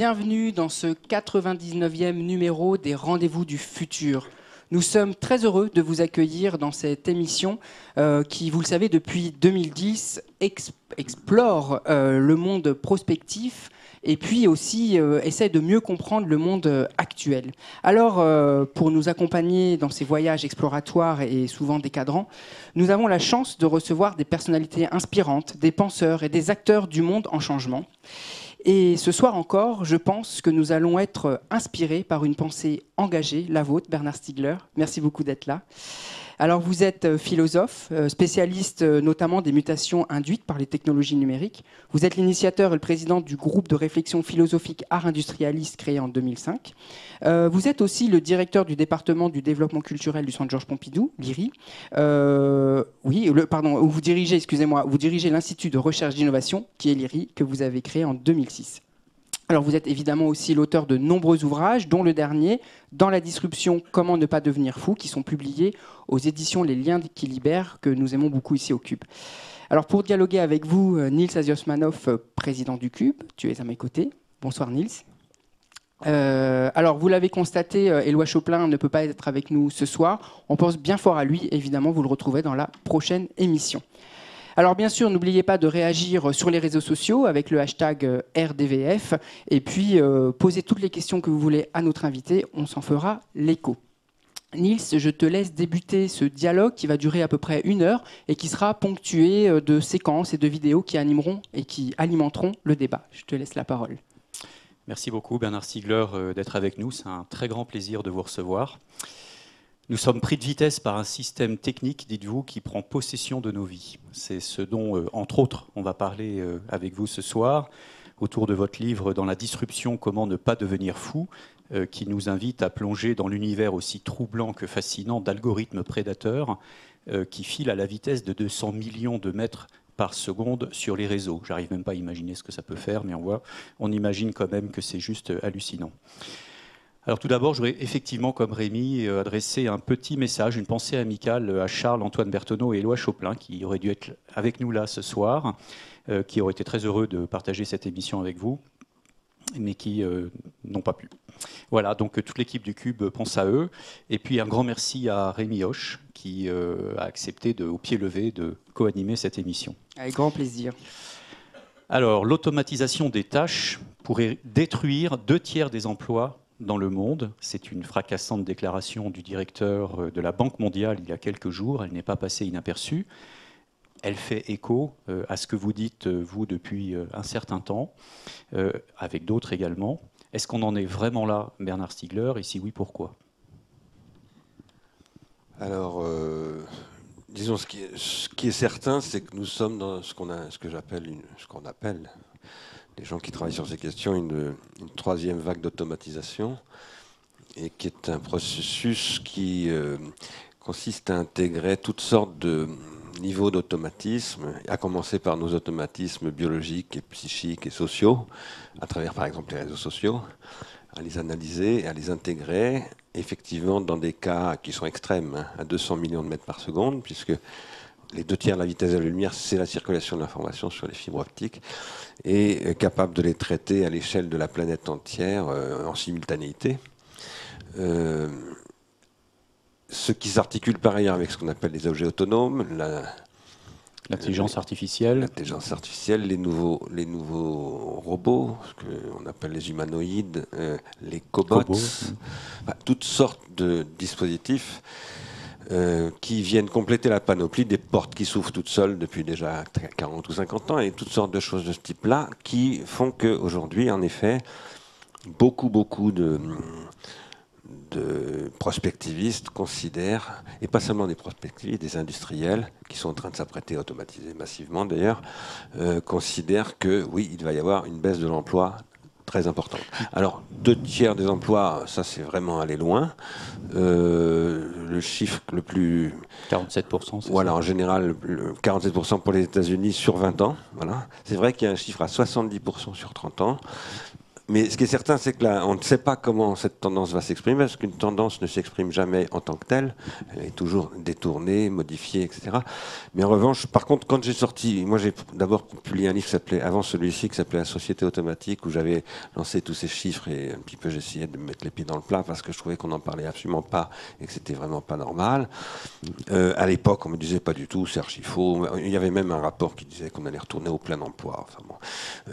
bienvenue dans ce 99e numéro des Rendez-vous du futur. Nous sommes très heureux de vous accueillir dans cette émission euh, qui, vous le savez, depuis 2010 explore euh, le monde prospectif et puis aussi euh, essaie de mieux comprendre le monde actuel. Alors, pour nous accompagner dans ces voyages exploratoires et souvent décadrants, nous avons la chance de recevoir des personnalités inspirantes, des penseurs et des acteurs du monde en changement. Et ce soir encore, je pense que nous allons être inspirés par une pensée engagée, la vôtre, Bernard Stiegler. Merci beaucoup d'être là. Alors vous êtes euh, philosophe, euh, spécialiste euh, notamment des mutations induites par les technologies numériques. Vous êtes l'initiateur et le président du groupe de réflexion philosophique Art Industrialiste créé en 2005. Vous êtes aussi le directeur du département du développement culturel du Centre Georges Pompidou, l'IRI. oui, pardon, vous dirigez, excusez-moi, vous dirigez l'Institut de recherche d'innovation, qui est l'IRI, que vous avez créé en 2006. Alors vous êtes évidemment aussi l'auteur de nombreux ouvrages, dont le dernier, Dans la disruption, comment ne pas devenir fou, qui sont publiés aux éditions Les Liens qui libèrent, que nous aimons beaucoup ici au Cube. Alors pour dialoguer avec vous, euh, Nils Aziosmanov, euh, président du Cube, tu es à mes côtés. Bonsoir Nils. Euh, alors, vous l'avez constaté, Éloi Choplin ne peut pas être avec nous ce soir. On pense bien fort à lui. Évidemment, vous le retrouvez dans la prochaine émission. Alors bien sûr, n'oubliez pas de réagir sur les réseaux sociaux avec le hashtag euh, RDVF et puis euh, posez toutes les questions que vous voulez à notre invité, on s'en fera l'écho. Nils, je te laisse débuter ce dialogue qui va durer à peu près une heure et qui sera ponctué euh, de séquences et de vidéos qui animeront et qui alimenteront le débat. Je te laisse la parole. Merci beaucoup Bernard Stiegler d'être avec nous. C'est un très grand plaisir de vous recevoir. Nous sommes pris de vitesse par un système technique, dites-vous, qui prend possession de nos vies. C'est ce dont, euh, entre autres, on va parler euh, avec vous ce soir, autour de votre livre Dans la disruption, comment ne pas devenir fou, euh, qui nous invite à plonger dans l'univers aussi troublant que fascinant d'algorithmes prédateurs qui filent à la vitesse de 200 millions de mètres par seconde sur les réseaux. J'arrive même pas à imaginer ce que ça peut faire, mais on voit, on imagine quand même que c'est juste hallucinant. Alors tout d'abord, je voudrais effectivement, comme Rémi, euh, adresser un petit message, une pensée amicale à Charles-Antoine Bertonneau et Éloi Choplin, qui auraient dû être avec nous là ce soir, euh, qui auraient été très heureux de partager cette émission avec vous, mais qui euh, n'ont pas pu. Voilà, donc toute l'équipe du Cube pense à eux. Et puis un grand merci à Rémi Hoche, qui a accepté de, au pied levé de co-animer cette émission. Avec grand plaisir. Alors, l'automatisation des tâches pourrait détruire deux tiers des emplois dans le monde. C'est une fracassante déclaration du directeur euh, de la Banque mondiale il y a quelques jours. Elle n'est pas passée inaperçue. Elle fait écho euh, à ce que vous dites, euh, vous, depuis un certain temps, avec d'autres également. Est-ce qu'on en est vraiment là, Bernard Stiegler? Et si oui, pourquoi? Alors, disons, ce qui, est, certain, c'est que nous sommes dans ce, qu'on ce qu'on appelle les gens qui travaillent sur ces questions une, troisième vague d'automatisation, et qui est un processus qui euh, consiste à intégrer toutes sortes de niveaux d'automatisme, à commencer par nos automatismes biologiques et psychiques et sociaux, à travers par exemple les réseaux sociaux, à les analyser et à les intégrer effectivement dans des cas qui sont extrêmes, hein, à 200 millions de mètres par seconde, puisque les deux tiers de la vitesse de la lumière, c'est la circulation de l'information sur les fibres optiques, et euh, capable de les traiter à l'échelle de la planète entière euh, en simultanéité. Euh, ce qui s'articule par ailleurs avec ce qu'on appelle les objets autonomes, L'intelligence artificielle. L'intelligence artificielle, les nouveaux, les nouveaux robots, ce qu'on appelle les humanoïdes, les cobots, toutes sortes de dispositifs euh, qui viennent compléter la panoplie des portes qui s'ouvrent toutes seules depuis déjà 40 ou 50 ans et toutes sortes de choses de ce type-là qui font qu'aujourd'hui, en effet, beaucoup, beaucoup de, prospectivistes considèrent, et pas seulement des prospectivistes, des industriels, qui sont en train de s'apprêter à automatiser massivement d'ailleurs, euh, considèrent que oui, il va y avoir une baisse de l'emploi très importante. Alors, deux tiers des emplois, ça c'est vraiment aller loin. Euh, le chiffre le plus... 47%, c'est Voilà, en général, 47% pour les États-Unis sur 20 ans. Voilà. C'est vrai qu'il y a un chiffre à 70% sur 30 ans. Mais ce qui est certain, c'est que là, on ne sait pas comment cette tendance va s'exprimer, parce qu'une tendance ne s'exprime jamais en tant que telle. Elle est toujours détournée, modifiée, etc. Mais en revanche, par contre, quand j'ai sorti, moi j'ai d'abord publié un livre qui s'appelait, avant celui-ci, qui s'appelait La société automatique, où j'avais lancé tous ces chiffres et un petit peu j'essayais de mettre les pieds dans le plat parce que je trouvais qu'on n'en parlait absolument pas et que c'était vraiment pas normal. Euh, à l'époque, on me disait pas du tout, c'est archi faux. Il y avait même un rapport qui disait qu'on allait retourner au plein emploi. Enfin, bon,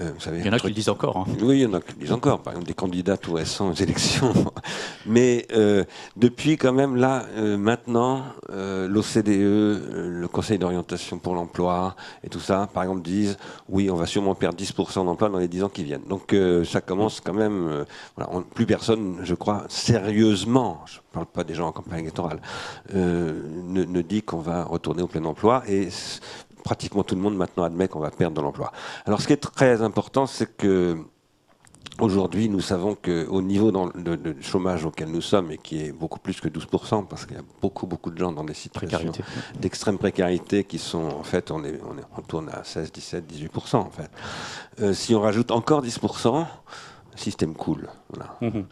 euh, vous savez, il y en a qui le disent encore. Hein. Oui, il y en a qui le disent encore. Par exemple, des candidats tout récents aux élections. Mais euh, depuis, quand même, là, euh, maintenant, l'OCDE, le Conseil d'orientation pour l'emploi et tout ça, par exemple, disent oui, on va sûrement perdre 10% d'emplois dans les 10 ans qui viennent. Donc ça commence quand même. Voilà, plus personne, je crois, sérieusement, je ne parle pas des gens en campagne électorale, ne, ne dit qu'on va retourner au plein emploi. Et pratiquement tout le monde maintenant admet qu'on va perdre de l'emploi. Alors ce qui est très important, c'est que Aujourd'hui, nous savons qu'au niveau de, chômage auquel nous sommes, et qui est beaucoup plus que 12%, parce qu'il y a beaucoup, beaucoup de gens dans des situations d'extrême précarité qui sont, en fait, on, est, on, tourne à 16, 17, 18%, en fait. Euh, si on rajoute encore 10%, le système coule. Mhm.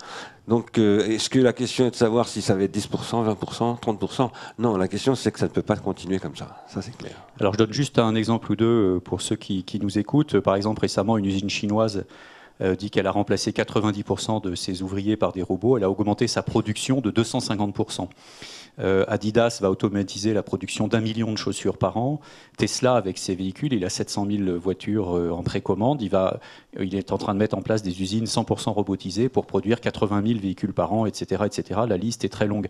Donc, euh, est-ce que la question est de savoir si ça va être 10%, 20%, 30% Non, la question c'est que ça ne peut pas continuer comme ça. Ça, c'est clair. Alors, je donne juste un exemple ou deux euh, pour ceux qui, qui nous écoutent. Par exemple, récemment, une usine chinoise dit qu'elle a remplacé 90% de ses ouvriers par des robots. Elle a augmenté sa production de 250%. Euh, Adidas va automatiser la production d'un million de chaussures par an. Tesla, avec ses véhicules, il a 700 000 voitures euh, en précommande. Il, va, il est en train de mettre en place des usines 100% robotisées pour produire 80 000 véhicules par an, etc., etc. La liste est très longue.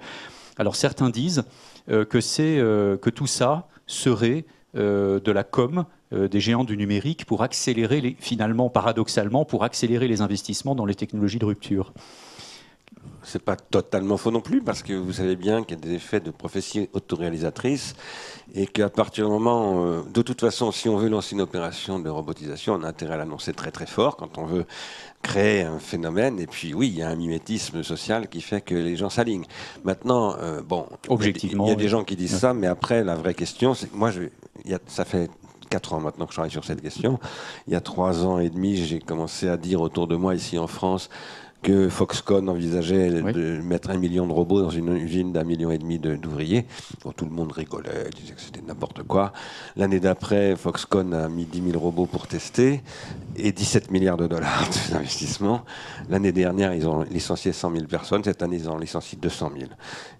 Alors certains disent euh, que, que tout ça serait de la com des géants du numérique pour accélérer, les, finalement, paradoxalement, pour accélérer les investissements dans les technologies de rupture c'est pas totalement faux non plus, parce que vous savez bien qu'il y a des effets de prophétie autoréalisatrice, et qu'à partir du moment, euh, de toute façon, si on veut lancer une opération de robotisation, on a intérêt à l'annoncer très très fort quand on veut créer un phénomène. Et puis oui, il y a un mimétisme social qui fait que les gens s'alignent. Maintenant, euh, bon, objectivement, il y a, des gens qui disent ça, mais après, la vraie question, c'est que moi, je, ça fait quatre ans maintenant que je travaille sur cette question. Il y a trois ans et demi, j'ai commencé à dire autour de moi ici en France que Foxconn envisageait de mettre un million de robots dans une usine d'un million et demi d'ouvriers. tout le monde rigolait, disait que c'était n'importe quoi. L'année d'après, Foxconn a mis 10 000 robots pour tester et 17 milliards de dollars d'investissement. L'année dernière, ils ont licencié 100 000 personnes. Cette année, ils ont licencié 200 000.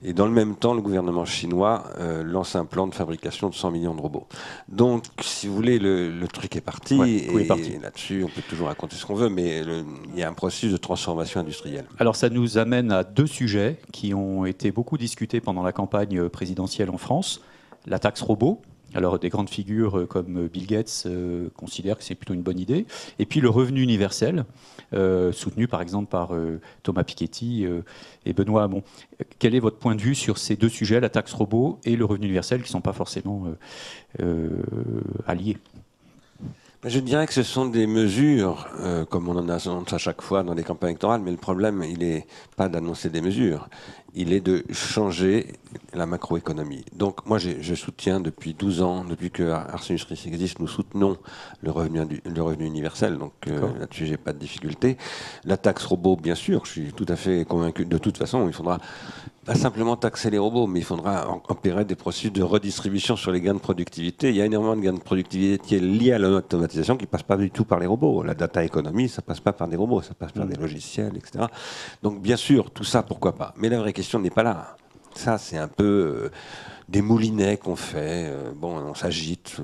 Et dans le même temps, le gouvernement chinois euh, lance un plan de fabrication de 100 millions de robots. Donc, si vous voulez, le, truc est parti. et là-dessus, on peut toujours raconter ce qu'on veut, mais il y a un processus de transformation industrielle. Alors ça nous amène à deux sujets qui ont été beaucoup discutés pendant la campagne présidentielle en France. La taxe robot, alors des grandes figures comme Bill Gates euh, considèrent que c'est plutôt une bonne idée. Et puis le revenu universel, euh, soutenu par exemple par euh, Thomas Piketty et Benoît Hamon. Quel est votre point de vue sur ces deux sujets, la taxe robot et le revenu universel, qui ne sont pas forcément alliés? Je dirais que ce sont des mesures, euh, comme on en annonce à chaque fois dans les campagnes électorales, mais le problème, il n'est pas d'annoncer des mesures, il est de changer la macroéconomie. Donc moi, je soutiens depuis 12 ans, depuis que Arsenius existe, nous soutenons le revenu, le revenu universel, donc euh, là-dessus, j'ai pas de difficulté. La taxe robot, bien sûr, je suis tout à fait convaincu, de toute façon, il faudra pas simplement taxer les robots, mais il faudra opérer des processus de redistribution sur les gains de productivité. Il y a énormément de gains de productivité liés à l'automatisation qui ne passe pas du tout par les robots. La data économie, ça passe pas par des robots, ça passe par mm. des logiciels, etc. Donc bien sûr, tout ça, pourquoi pas. Mais la vraie question n'est pas là. Ça, c'est un peu... Euh, des moulinets qu'on fait. Euh, bon, on s'agite. Euh,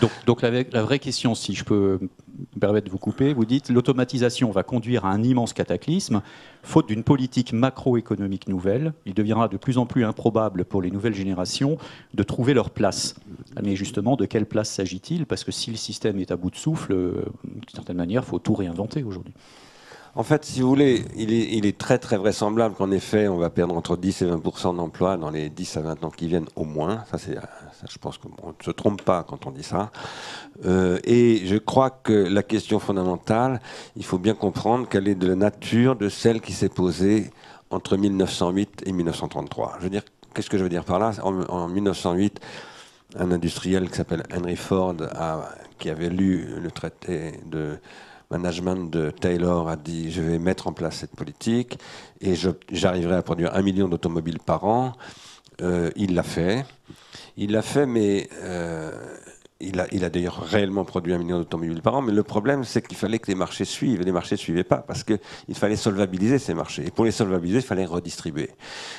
donc, donc la, vraie question, si je peux me permettre de vous couper, vous dites l'automatisation va conduire à un immense cataclysme. Faute d'une politique macroéconomique nouvelle, il deviendra de plus en plus improbable pour les nouvelles générations de trouver leur place. Mais justement, de quelle place s'agit-il? Parce que si le système est à bout de souffle, d'une certaine manière, il faut tout réinventer aujourd'hui. En fait, si vous voulez, il est, très très vraisemblable qu'en effet, on va perdre entre 10 et 20% d'emplois dans les 10 à 20 ans qui viennent au moins. Ça, c'est, je pense qu'on ne se trompe pas quand on dit ça. Euh, et je crois que la question fondamentale, il faut bien comprendre qu'elle est de la nature de celle qui s'est posée entre 1908 et 1933. Je veux dire, qu'est-ce que je veux dire par là? En, en 1908, un industriel qui s'appelle Henry Ford, qui avait lu le traité de management de Taylor a dit je vais mettre en place cette politique et j'arriverai à produire un million d'automobiles par an. Euh, il l'a fait. Il l'a fait, mais euh, il a, il a d'ailleurs réellement produit un million d'automobiles par an. Mais le problème, c'est qu'il fallait que les marchés suivent. Et les marchés ne suivaient pas parce qu'il fallait solvabiliser ces marchés. Et pour les solvabiliser, il fallait redistribuer.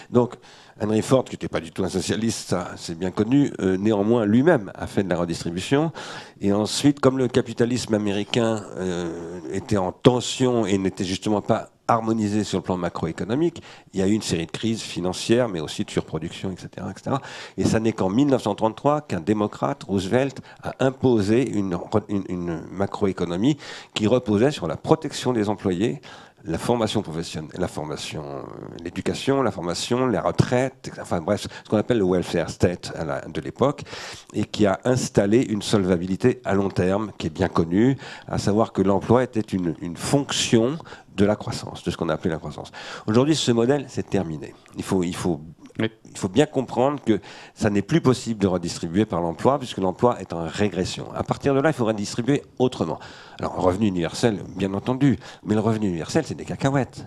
Donc, Henry Ford, qui n'était pas du tout un socialiste, c'est bien connu, euh, néanmoins lui-même a fait de la redistribution. Et ensuite, comme le capitalisme américain euh, était en tension et n'était justement pas harmonisé sur le plan macroéconomique, il y a eu une série de crises financières, mais aussi de surproduction, etc. etc. Et ça n'est qu'en 1933 qu'un démocrate, Roosevelt, a imposé une, macroéconomie qui reposait sur la protection des employés, la formation professionnelle, la euh, l'éducation, la formation, les retraites, enfin bref, ce qu'on appelle le welfare state de l'époque, et qui a installé une solvabilité à long terme qui est bien connue, à savoir que l'emploi était une fonction de la croissance, de ce qu'on a appelé la croissance. Aujourd'hui, ce modèle, c'est terminé. Il faut, il faut il faut bien comprendre que ça n'est plus possible de redistribuer par l'emploi, puisque l'emploi est en régression. À partir de là, il faut redistribuer autrement. Alors, revenu universel, bien entendu, mais le revenu universel, c'est des cacahuètes.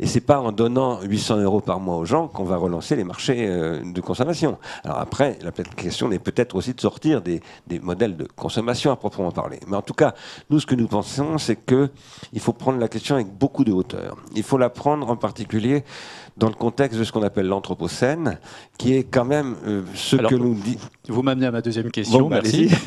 Et c'est pas en donnant 800 euros par mois aux gens qu'on va relancer les marchés euh, de consommation. Alors après, la question est peut-être aussi de sortir des, modèles de consommation à proprement parler. Mais en tout cas, nous, ce que nous pensons, c'est qu'il faut prendre la question avec beaucoup de hauteur. Il faut la prendre en particulier dans le contexte de ce qu'on appelle l'anthropocène, qui est quand même euh, ce que nous dit. Vous m'amenez à ma deuxième question, bah, merci.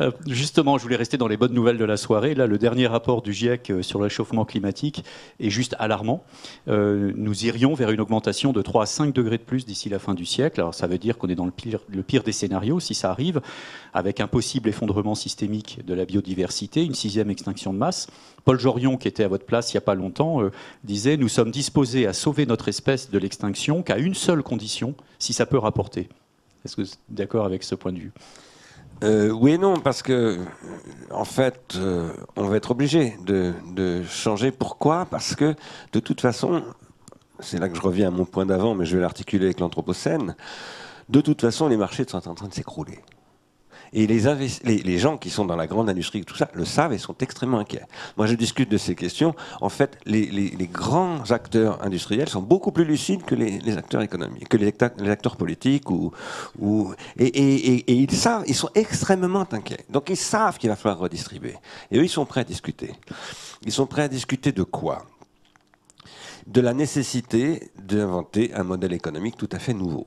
Euh, justement, je voulais rester dans les bonnes nouvelles de la soirée. Là, le dernier rapport du GIEC euh, sur le réchauffement climatique est juste alarmant. nous irions vers une augmentation de 3 à 5 degrés de plus d'ici la fin du siècle. Alors, ça veut dire qu'on est dans le pire, le pire des scénarios, si ça arrive, avec un possible effondrement systémique de la biodiversité, une sixième extinction de masse. Paul Jorion, qui était à votre place il n'y a pas longtemps, euh, disait Nous sommes disposés à sauver notre espèce de l'extinction qu'à une seule condition, si ça peut rapporter. Est-ce que vous êtes d'accord avec ce point de vue? Euh, oui et non, parce que, en fait, euh, on va être obligé de, changer. Pourquoi? Parce que, de toute façon, c'est là que je reviens à mon point d'avant, mais je vais l'articuler avec l'Anthropocène. De toute façon, les marchés sont en train de s'écrouler. Et les, gens qui sont dans la grande industrie, tout ça, le savent et sont extrêmement inquiets. Moi, je discute de ces questions. En fait, les, grands acteurs industriels sont beaucoup plus lucides que les, acteurs économiques, que les acteurs, politiques. Ou, ou et, ils savent, ils sont extrêmement inquiets. Donc, ils savent qu'il va falloir redistribuer. Et eux, ils sont prêts à discuter. Ils sont prêts à discuter de quoi? De la nécessité d'inventer un modèle économique tout à fait nouveau.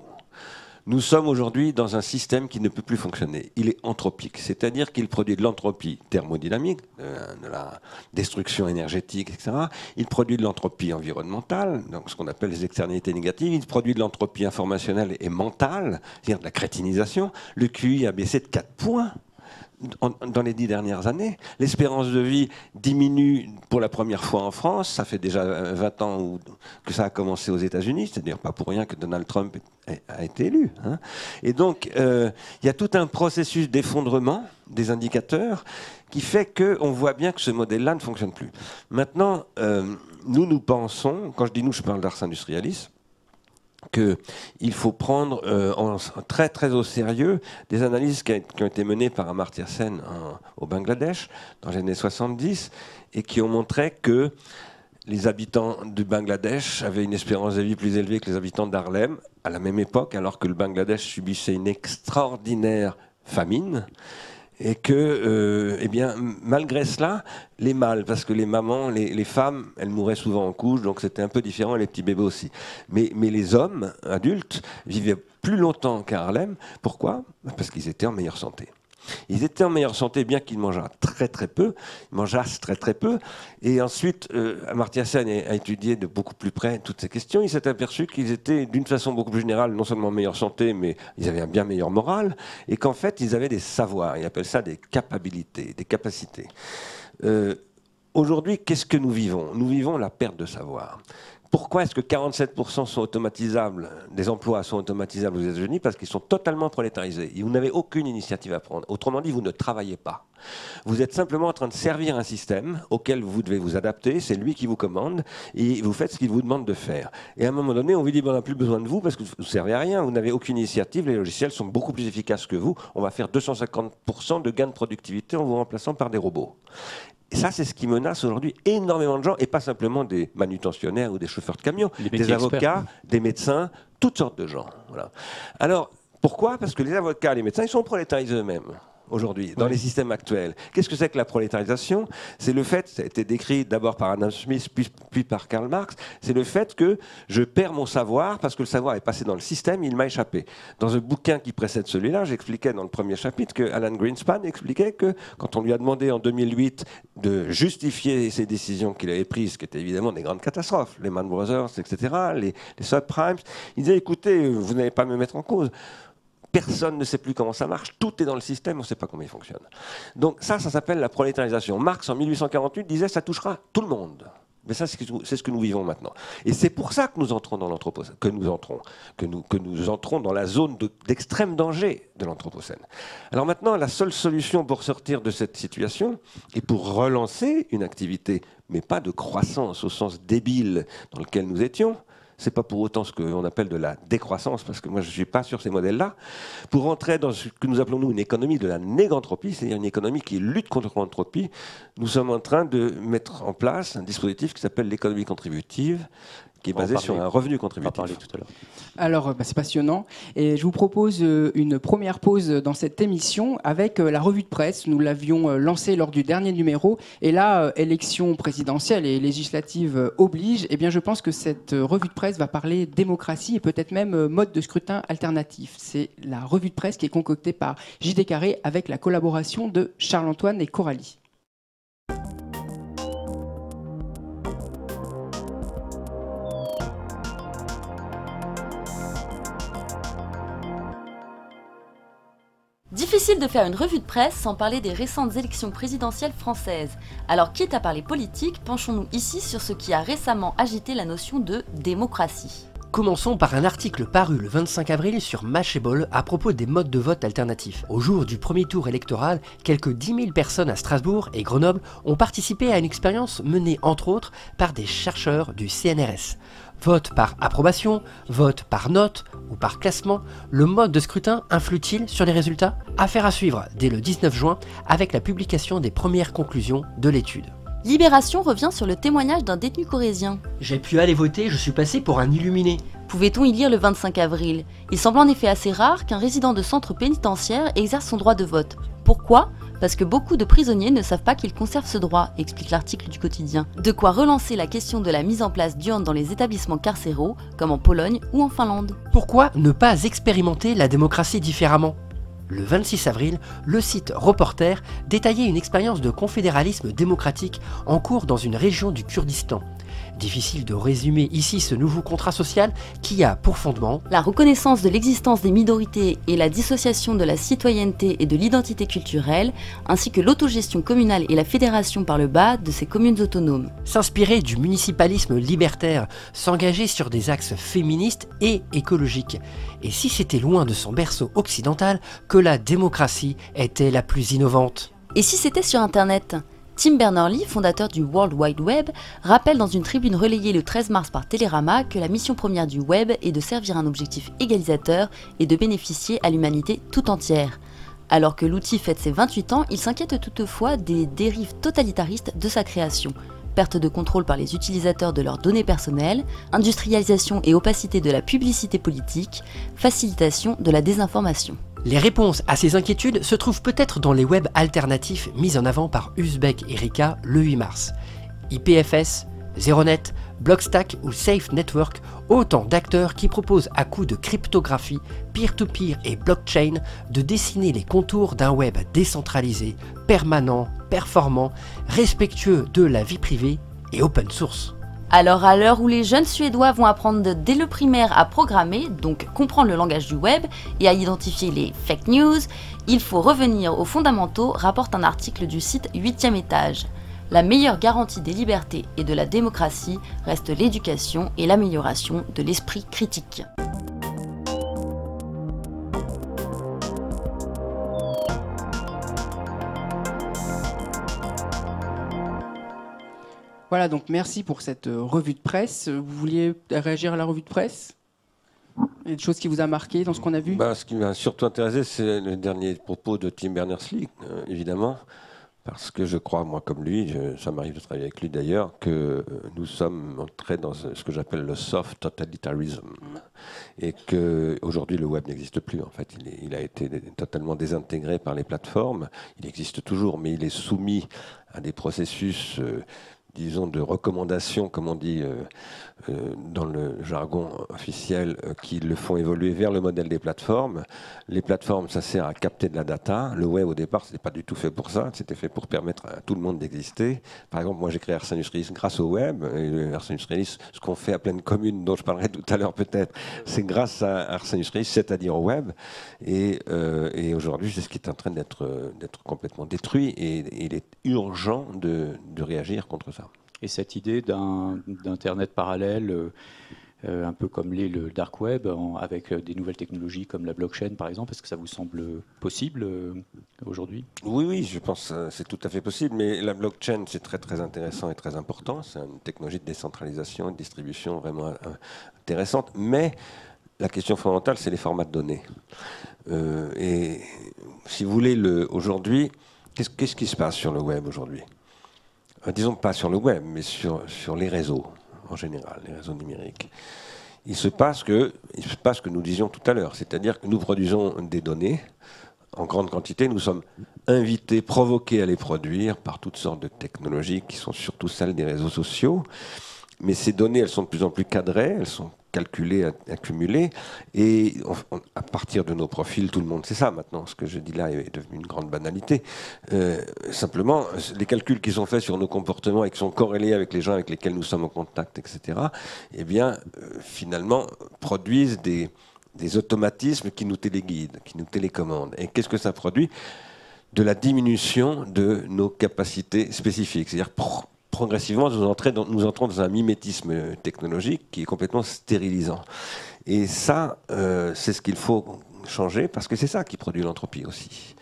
Nous sommes aujourd'hui dans un système qui ne peut plus fonctionner. Il est anthropique, c'est-à-dire qu'il produit de l'entropie thermodynamique, de, la destruction énergétique, etc. Il produit de l'entropie environnementale, donc ce qu'on appelle les externalités négatives. Il produit de l'entropie informationnelle et mentale, c'est-à-dire de la crétinisation. Le QI a baissé de 4 points dans les dix dernières années. L'espérance de vie diminue pour la première fois en France. Ça fait déjà 20 ans que ça a commencé aux États-Unis. C'est-à-dire pas pour rien que Donald Trump a été élu. Hein. Et donc, euh, il y a tout un processus d'effondrement des indicateurs qui fait qu'on voit bien que ce modèle-là ne fonctionne plus. Maintenant, euh, nous, nous pensons, quand je dis nous, je parle d'Ars Industrialis, qu'il faut prendre euh, très très au sérieux des analyses qui, ont été menées par Amartya Sen au Bangladesh dans les années 70 et qui ont montré que les habitants du Bangladesh avaient une espérance de vie plus élevée que les habitants d'Harlem à la même époque, alors que le Bangladesh subissait une extraordinaire famine et que, euh, eh bien, malgré cela, les mâles, parce que les mamans, les, femmes, elles mouraient souvent en couche, donc c'était un peu différent, et les petits bébés aussi. Mais, mais les hommes adultes vivaient plus longtemps qu'à Harlem. Pourquoi? Parce qu'ils étaient en meilleure santé. Ils étaient en meilleure santé, bien qu'ils mangeaient très très peu, ils mangeassent très très peu. Et ensuite, euh, Amartya Sen a étudié de beaucoup plus près toutes ces questions. Il s'est aperçu qu'ils étaient, d'une façon beaucoup plus générale, non seulement en meilleure santé, mais ils avaient un bien meilleur moral, et qu'en fait, ils avaient des savoirs. Ils appellent ça des capacités, des capacités. Euh, aujourd'hui, qu'est-ce que nous vivons? Nous vivons la perte de savoir. Pourquoi est-ce que 47% sont automatisables, des emplois sont automatisables aux États-Unis Parce qu'ils sont totalement prolétarisés. Vous n'avez aucune initiative à prendre. Autrement dit, vous ne travaillez pas. Vous êtes simplement en train de servir un système auquel vous devez vous adapter, c'est lui qui vous commande, et vous faites ce qu'il vous demande de faire. Et à un moment donné, on vous dit, on n'a plus besoin de vous parce que vous ne servez à rien, vous n'avez aucune initiative, les logiciels sont beaucoup plus efficaces que vous, on va faire 250% de gains de productivité en vous remplaçant par des robots. Et ça, c'est ce qui menace aujourd'hui énormément de gens, et pas simplement des manutentionnaires ou des chauffeurs de camions, des avocats, des médecins, toutes sortes de gens. Voilà. Alors, pourquoi? Parce que les avocats, les médecins, ils sont prolétarisés eux-mêmes aujourd'hui, dans les systèmes actuels. Qu'est-ce que c'est que la prolétarisation? C'est le fait, ça a été décrit d'abord par Adam Smith, puis, par Karl Marx, c'est le fait que je perds mon savoir parce que le savoir est passé dans le système, il m'a échappé. Dans un bouquin qui précède celui-là, j'expliquais dans le premier chapitre que Alan Greenspan expliquait que quand on lui a demandé en 2008 de justifier ses décisions qu'il avait prises, qui étaient évidemment des grandes catastrophes, les Man Brothers, etc., les, les subprimes, il disait écoutez, vous n'allez pas me mettre en cause personne ne sait plus comment ça marche, tout est dans le système, on ne sait pas comment il fonctionne. Donc ça, ça s'appelle la prolétarisation. Marx, en 1848, disait ça touchera tout le monde. Mais ça, c'est ce que nous vivons maintenant. Et c'est pour ça que nous entrons dans l'anthropocène, que nous entrons, que nous, que nous entrons dans la zone d'extrême danger de l'anthropocène. Alors maintenant, la seule solution pour sortir de cette situation et pour relancer une activité, mais pas de croissance au sens débile dans lequel nous étions, c'est pas pour autant ce qu'on appelle de la décroissance, parce que moi je ne suis pas sur ces modèles-là, pour entrer dans ce que nous appelons nous une économie de la négantropie, c'est-à-dire une économie qui lutte contre l'entropie, nous sommes en train de mettre en place un dispositif qui s'appelle l'économie contributive, qui est basé sur un revenu contributif. tout à l'heure. Alors, euh, bah, c'est passionnant. Et je vous propose euh, une première pause dans cette émission avec euh, la revue de presse. Nous l'avions lancée lors du dernier numéro. Et là, élection présidentielle et législative oblige. Eh bien, je pense que cette revue de presse va parler démocratie et peut-être même mode de scrutin alternatif. C'est la revue de presse qui est concoctée par JD Carré avec la collaboration de Charles-Antoine et Coralie. Difficile de faire une revue de presse sans parler des récentes élections présidentielles françaises. Alors quitte à parler politique, penchons-nous ici sur ce qui a récemment agité la notion de démocratie. Commençons par un article paru le 25 avril sur Mashable à propos des modes de vote alternatifs. Au jour du premier tour électoral, quelques 10 000 personnes à Strasbourg et Grenoble ont participé à une expérience menée entre autres par des chercheurs du CNRS. Vote par approbation, vote par note ou par classement, le mode de scrutin influe-t-il sur les résultats? Affaire à suivre dès le 19 juin avec la publication des premières conclusions de l'étude. Libération revient sur le témoignage d'un détenu corésien. J'ai pu aller voter, je suis passé pour un illuminé. Pouvait-on y lire le 25 avril? Il semble en effet assez rare qu'un résident de centre pénitentiaire exerce son droit de vote. Pourquoi? Parce que beaucoup de prisonniers ne savent pas qu'ils conservent ce droit, explique l'article du quotidien. De quoi relancer la question de la mise en place d'urnes dans les établissements carcéraux, comme en Pologne ou en Finlande. Pourquoi ne pas expérimenter la démocratie différemment? Le 26 avril, le site Reporter détaillait une expérience de confédéralisme démocratique en cours dans une région du Kurdistan. Difficile de résumer ici ce nouveau contrat social qui a pour fondement la reconnaissance de l'existence des minorités et la dissociation de la citoyenneté et de l'identité culturelle, ainsi que l'autogestion communale et la fédération par le bas de ces communes autonomes. S'inspirer du municipalisme libertaire, s'engager sur des axes féministes et écologiques. Et si c'était loin de son berceau occidental que la démocratie était la plus innovante Et si c'était sur Internet? Tim Berners-Lee, fondateur du World Wide Web, rappelle dans une tribune relayée le 13 mars par Télérama que la mission première du web est de servir un objectif égalisateur et de bénéficier à l'humanité tout entière. Alors que l'outil fête ses 28 ans, il s'inquiète toutefois des dérives totalitaristes de sa création. Perte de contrôle par les utilisateurs de leurs données personnelles, industrialisation et opacité de la publicité politique, facilitation de la désinformation. Les réponses à ces inquiétudes se trouvent peut-être dans les webs alternatifs mis en avant par Uzbek et Rika le 8 mars. IPFS, Zeronet, Blockstack ou Safe Network, autant d'acteurs qui proposent à coup de cryptographie, peer-to-peer et blockchain de dessiner les contours d'un web décentralisé, permanent, performant, respectueux de la vie privée et open source. Alors à l'heure où les jeunes Suédois vont apprendre dès le primaire à programmer, donc comprendre le langage du web et à identifier les fake news, il faut revenir aux fondamentaux, rapporte un article du site 8e étage. La meilleure garantie des libertés et de la démocratie reste l'éducation et l'amélioration de l'esprit critique. Voilà, donc merci pour cette euh, revue de presse. Vous vouliez réagir à la revue de presse? Il y a des choses qui vous a marqué dans ce qu'on a vu? Bah, Ce qui m'a surtout intéressé, c'est le dernier propos de Tim Berners-Lee, euh, évidemment, Parce que je crois, moi comme lui, je- ça m'arrive de travailler avec lui d'ailleurs, que euh, nous sommes entrés dans ce que j'appelle le soft totalitarism. Et qu'aujourd'hui, le web n'existe plus. En fait, il, est- il a été totalement désintégré par les plateformes. Il existe toujours, mais il est soumis à des processus, euh, disons, de recommandation, comme on dit euh, dans le jargon officiel, euh, qui le font évoluer vers le modèle des plateformes. Les plateformes, ça sert à capter de la data. Le web, au départ, c'était pas du tout fait pour ça. C'était fait pour permettre à tout le monde d'exister. Par exemple, moi, j'ai créé Arsenus Release grâce au web. Et Arsenus Release, ce qu'on fait à pleine commune, dont je parlerai tout à l'heure peut-être, c'est grâce à Arsenus Release, c'est-à-dire au web. Et, euh, et aujourd'hui, c'est ce qui est en train d'être euh, complètement détruit. Et, il est urgent de réagir contre ça. Et cette idée d'Internet parallèle, euh, euh, un peu comme l'est le dark web, avec euh, des nouvelles technologies comme la blockchain par exemple, est-ce que ça vous semble possible aujourd'hui? Oui, oui, je pense que c'est tout à fait possible. Mais la blockchain, c'est très très intéressant et très important. C'est une technologie de décentralisation et de distribution vraiment intéressante. Mais la question fondamentale, c'est les formats de données. Et si vous voulez, le- aujourd'hui, qu'est-ce qui se passe sur le web aujourd'hui? Disons pas sur le web, mais sur, sur les réseaux en général, les réseaux numériques. Il se passe que, il se passe que nous disions tout à l'heure, c'est-à-dire que nous produisons des données en grande quantité. Nous sommes invités, provoqués à les produire par toutes sortes de technologies qui sont surtout celles des réseaux sociaux. Mais ces données, elles sont de plus en plus cadrées, elles sont calculées, accumulées, et à partir de nos profils, tout le monde sait ça maintenant. Ce que je dis là est devenu une grande banalité. Euh, simplement, les calculs qui sont faits sur nos comportements et qui sont corrélés avec les gens avec lesquels nous sommes en contact, etc., eh bien, euh, finalement, produisent des, des automatismes qui nous téléguident, qui nous télécommandent. Et qu'est-ce que ça produit? De la diminution de nos capacités spécifiques. C'est-à-dire, progressivement, nous, entrons dans, un mimétisme technologique qui est complètement stérilisant. Et ça, euh, c'est ce qu'il faut changer, parce que c'est ça qui produit l'entropie aussi.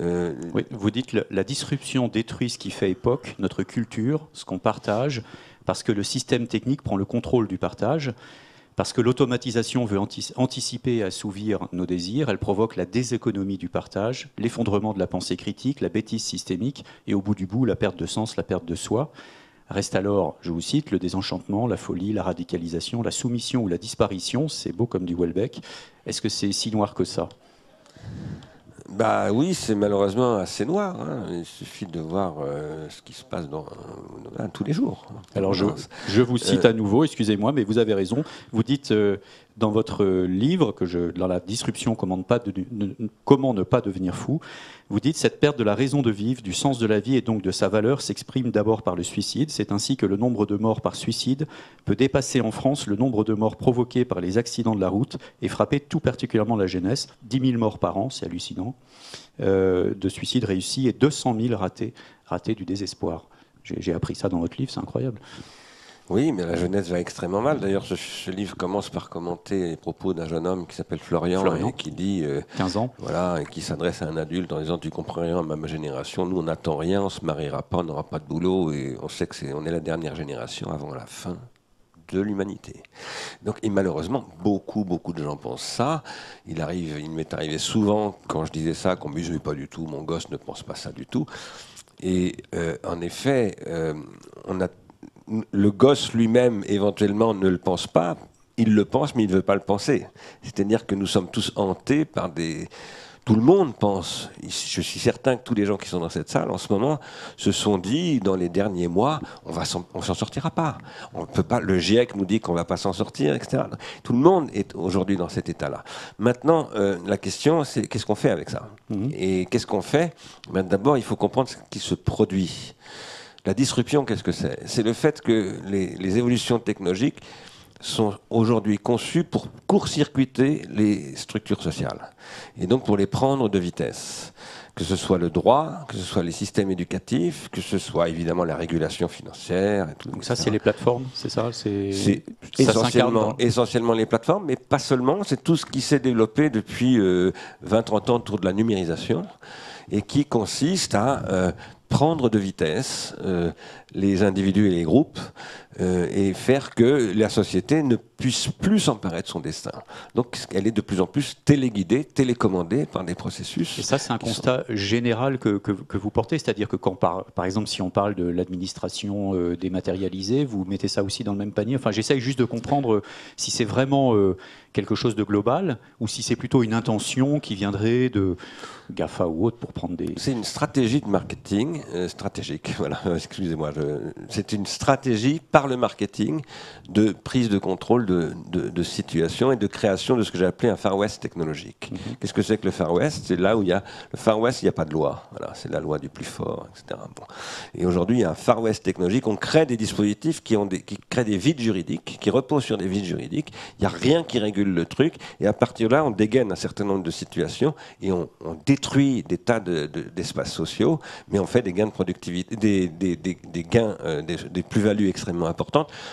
Euh, Oui, vous dites que la disruption détruit ce qui fait époque, notre culture, ce qu'on partage, parce que le système technique prend le contrôle du partage, parce que l'automatisation veut anti- anticiper et assouvir nos désirs, elle provoque la déséconomie du partage, l'effondrement de la pensée critique, la bêtise systémique et au bout du bout la perte de sens, la perte de soi. Reste alors, je vous cite, le désenchantement, la folie, la radicalisation, la soumission ou la disparition, c'est beau comme du Welbeck. Est-ce que c'est si noir que ça? Bah oui, c'est malheureusement assez noir. hein. Il suffit de voir euh, ce qui se passe dans, dans- tous les jours. Alors je, je vous cite à nouveau, excusez-moi, mais vous avez raison. Vous dites euh, dans votre livre que je, dans la disruption comment ne, pas devenir fou, vous dites cette perte de la raison de vivre, du sens de la vie et donc de sa valeur s'exprime d'abord par le suicide. C'est ainsi que le nombre de morts par suicide peut dépasser en France le nombre de morts provoqués par les accidents de la route et frapper tout particulièrement la jeunesse. 10 000 morts par an, c'est hallucinant, euh, de suicides réussis et 200 000 ratés, ratés du désespoir. J'ai appris ça dans votre livre, c'est incroyable. Oui, mais la jeunesse va extrêmement mal. D'ailleurs, ce, ce livre commence par commenter les propos d'un jeune homme qui s'appelle Florian, Florian. et qui dit, euh, 15 ans. voilà, et qui s'adresse à un adulte en disant Tu comprends rien à ma génération, nous on n'attend rien, on se mariera pas, on n'aura pas de boulot, et on sait que c'est, on est la dernière génération avant la fin de l'humanité. Donc, et malheureusement, beaucoup, beaucoup de gens pensent ça. Il arrive, il m'est arrivé souvent quand je disais ça qu'on me disait pas du tout, mon gosse ne pense pas ça du tout. Et euh, en effet, euh, on a le gosse lui-même éventuellement ne le pense pas. Il le pense, mais il ne veut pas le penser. C'est-à-dire que nous sommes tous hantés par des. Tout le monde pense. Je suis certain que tous les gens qui sont dans cette salle en ce moment se sont dit dans les derniers mois, on va s'en, on s'en sortira pas. On peut pas. Le GIEC nous dit qu'on va pas s'en sortir, etc. Tout le monde est aujourd'hui dans cet état-là. Maintenant, euh, la question, c'est qu'est-ce qu'on fait avec ça? Mhm. Et qu'est-ce qu'on fait? Ben, D'abord, il faut comprendre ce qui se produit. La disruption, qu'est-ce que c'est? C'est le fait que les, les évolutions technologiques sont aujourd'hui conçues pour court-circuiter les structures sociales et donc pour les prendre de vitesse. Que ce soit le droit, que ce soit les systèmes éducatifs, que ce soit évidemment la régulation financière. Et tout, Donc ça, c'est les plateformes, c'est ça? C'est essentiellement, les plateformes, mais pas seulement. C'est tout ce qui s'est développé depuis 20-30 ans autour de la numérisation et qui consiste à euh, prendre de vitesse euh, les individus et les groupes euh, et faire que la société ne puisse plus s'emparer de son destin. Donc elle est de plus en plus téléguidée, télécommandée par des processus. Et ça, c'est un constat général que, que, vous portez, c'est-à-dire que quand, par, par, exemple, si on parle de l'administration euh, dématérialisée, vous mettez ça aussi dans le même panier? Enfin, j'essaye juste de comprendre euh, si c'est vraiment quelque chose de global ou si c'est plutôt une intention qui viendrait de GAFA ou autre pour prendre des... C'est une stratégie de marketing stratégique, voilà, excusez-moi. C'est une stratégie par le marketing de prise de contrôle de, de, situation et de création de ce que j'ai appelé un Far West technologique. Mhm. Qu'est-ce que c'est que le Far West? C'est là où il y a... Le Far West, il n'y a pas de loi. Voilà, c'est la loi du plus fort, etc. Bon. Et aujourd'hui, il y a un Far West technologique. On crée des dispositifs qui, ont des, qui créent des vides juridiques, qui reposent sur des vides juridiques. Il n'y a rien qui régule le truc. Et à partir de là, on dégaine un certain nombre de situations et on, détruit des tas d'espaces sociaux, mais on fait des gains de productivité, des, des, gains, euh, des, plus-values extrêmement importantes.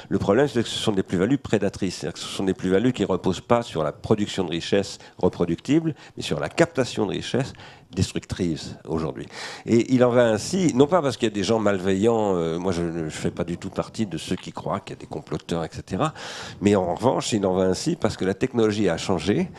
Le problème, c'est que ce sont des plus-values prédatrices. Que ce sont des plus-values qui ne reposent pas sur la production de richesses reproductibles, mais sur la captation de richesses destructrice aujourd'hui. Et il en va ainsi, non pas parce qu'il y a des gens malveillants, euh, moi je ne fais pas du tout partie de ceux qui croient qu'il y a des comploteurs, etc. Mais en revanche, il en va ainsi parce que la technologie a changé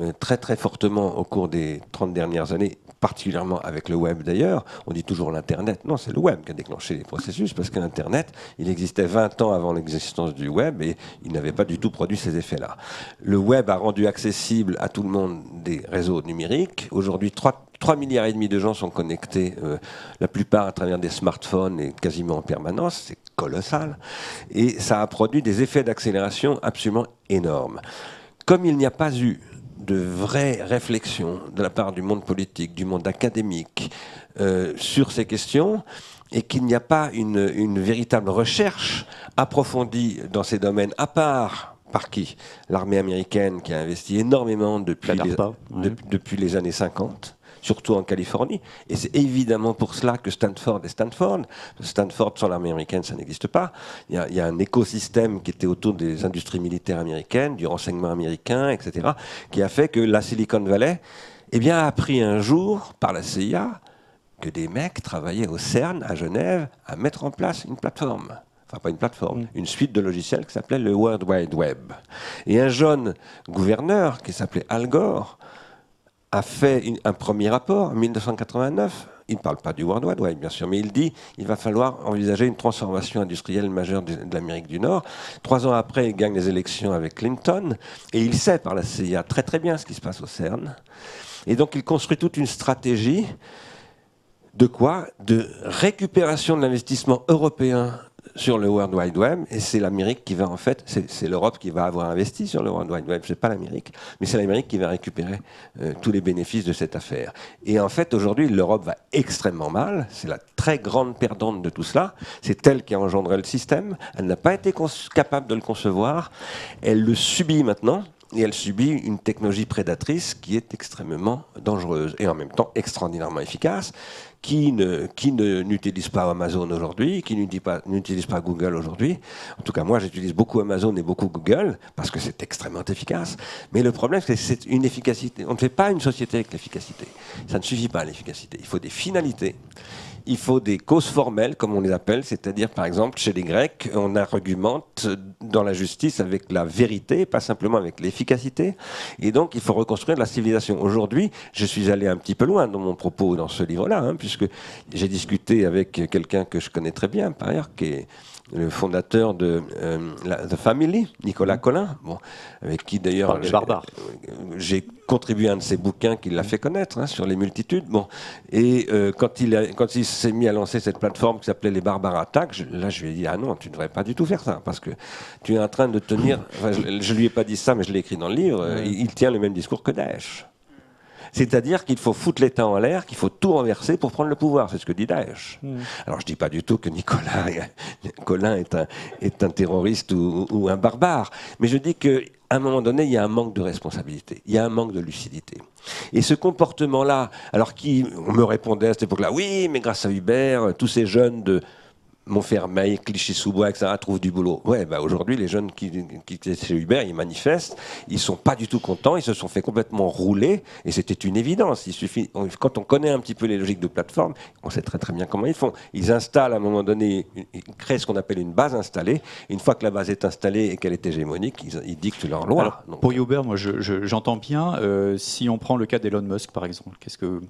euh, très très fortement au cours des 30 dernières années, particulièrement avec le web d'ailleurs. On dit toujours l'Internet. Non, c'est le web qui a déclenché les processus parce que l'Internet, il existait 20 ans avant l'existence du web et il n'avait pas du tout produit ces effets-là. Le web a rendu accessible à tout le monde des réseaux numériques. Aujourd'hui, 3 3 milliards et demi de gens sont connectés, euh, la plupart à travers des smartphones et quasiment en permanence, c'est colossal. Et ça a produit des effets d'accélération absolument énormes. Comme il n'y a pas eu de vraie réflexion de la part du monde politique, du monde académique euh, sur ces questions, et qu'il n'y a pas une, une, véritable recherche approfondie dans ces domaines, à part par qui? L'armée américaine qui a investi énormément depuis, les, depuis les années 50 surtout en Californie. Et c'est évidemment pour cela que Stanford est Stanford. Stanford sans l'armée américaine, ça n'existe pas. Il y, a, un écosystème qui était autour des industries militaires américaines, du renseignement américain, etc., qui a fait que la Silicon Valley eh bien, a appris un jour par la CIA que des mecs travaillaient au CERN à Genève à mettre en place une plateforme enfin pas une plateforme, mm. une suite de logiciels qui s'appelait le World Wide Web. Et un jeune gouverneur qui s'appelait Al Gore a fait un premier rapport en 1989. Il ne parle pas du World Wide Web, bien sûr, mais il dit qu'il va falloir envisager une transformation industrielle majeure de, l'Amérique du Nord. Trois ans après, il gagne les élections avec Clinton, et il sait par la CIA très très bien ce qui se passe au CERN. Et donc il construit toute une stratégie de quoi? De récupération de l'investissement européen sur le World Wide Web, et c'est l'Amérique qui va en fait, c'est l'Europe qui va avoir investi sur le World Wide Web, c'est pas l'Amérique, mais c'est l'Amérique qui va récupérer euh, tous les bénéfices de cette affaire. Et en fait, aujourd'hui, l'Europe va extrêmement mal, c'est la très grande perdante de tout cela, c'est elle qui a engendré le système, elle n'a pas été capable de le concevoir, elle le subit maintenant, et elle subit une technologie prédatrice qui est extrêmement dangereuse et en même temps extraordinairement efficace qui ne qui n'utilise pas Amazon aujourd'hui, qui n'utilise pas pas Google aujourd'hui. En tout cas, moi, j'utilise beaucoup Amazon et beaucoup Google parce que c'est extrêmement efficace. Mais le problème, c'est que c'est une efficacité. On ne fait pas une société avec l'efficacité. Ça ne suffit pas l'efficacité. Il faut des finalités il faut des causes formelles, comme on les appelle, c'est-à-dire, par exemple, chez les Grecs, on argumente dans la justice avec la vérité, pas simplement avec l'efficacité. Et donc, il faut reconstruire la civilisation. Aujourd'hui, je suis allé un petit peu loin dans mon propos dans ce livre-là, hein, puisque j'ai discuté avec quelqu'un que je connais très bien, par ailleurs, qui est le fondateur de euh, The Family, Nicolas mm. Collin, bon, avec qui d'ailleurs j'ai contribué à un de ses bouquins qui l'a mm. fait connaître hein, sur les multitudes. Bon, et euh, quand il quand il s'est mis à lancer cette plateforme qui s'appelait les Barbares Attaques, là je lui ai dit ah non, tu ne devrais pas du tout faire ça parce que tu es en train de tenir. je, ne lui ai pas dit ça, mais je l'ai écrit dans le livre. Il, il, tient le même discours que Daesh. C'est-à-dire qu'il faut foutre l'État en l'air, qu'il faut tout renverser pour prendre le pouvoir. C'est ce que dit Daesh. Hmm. Alors je dis pas du tout que Nicolas Colin est un, est un terroriste ou, un barbare, mais je dis qu'à un moment donné, il y a un manque de responsabilité, il y a un manque de lucidité. Et ce comportement-là, alors qui on me répondait à cette époque-là, oui, mais grâce à Hubert, tous ces jeunes de Montfermeil, Clichy-sous-Bois, etc., trouvent du boulot. Ouais, bah aujourd'hui, les jeunes qui, qui étaient chez Uber, ils manifestent, ils sont pas du tout contents, ils se sont fait complètement rouler, et c'était une évidence. Il suffit, quand on connaît un petit peu les logiques de plateforme, on sait très très bien comment ils font. Ils installent à un moment donné, ils créent ce qu'on appelle une base installée. Une fois que la base est installée et qu'elle est hégémonique, ils, ils dictent leur loi. Alors, pour Uber, moi, j'entends bien. Euh, si on prend le cas d'Elon Musk, par exemple, qu'est-ce que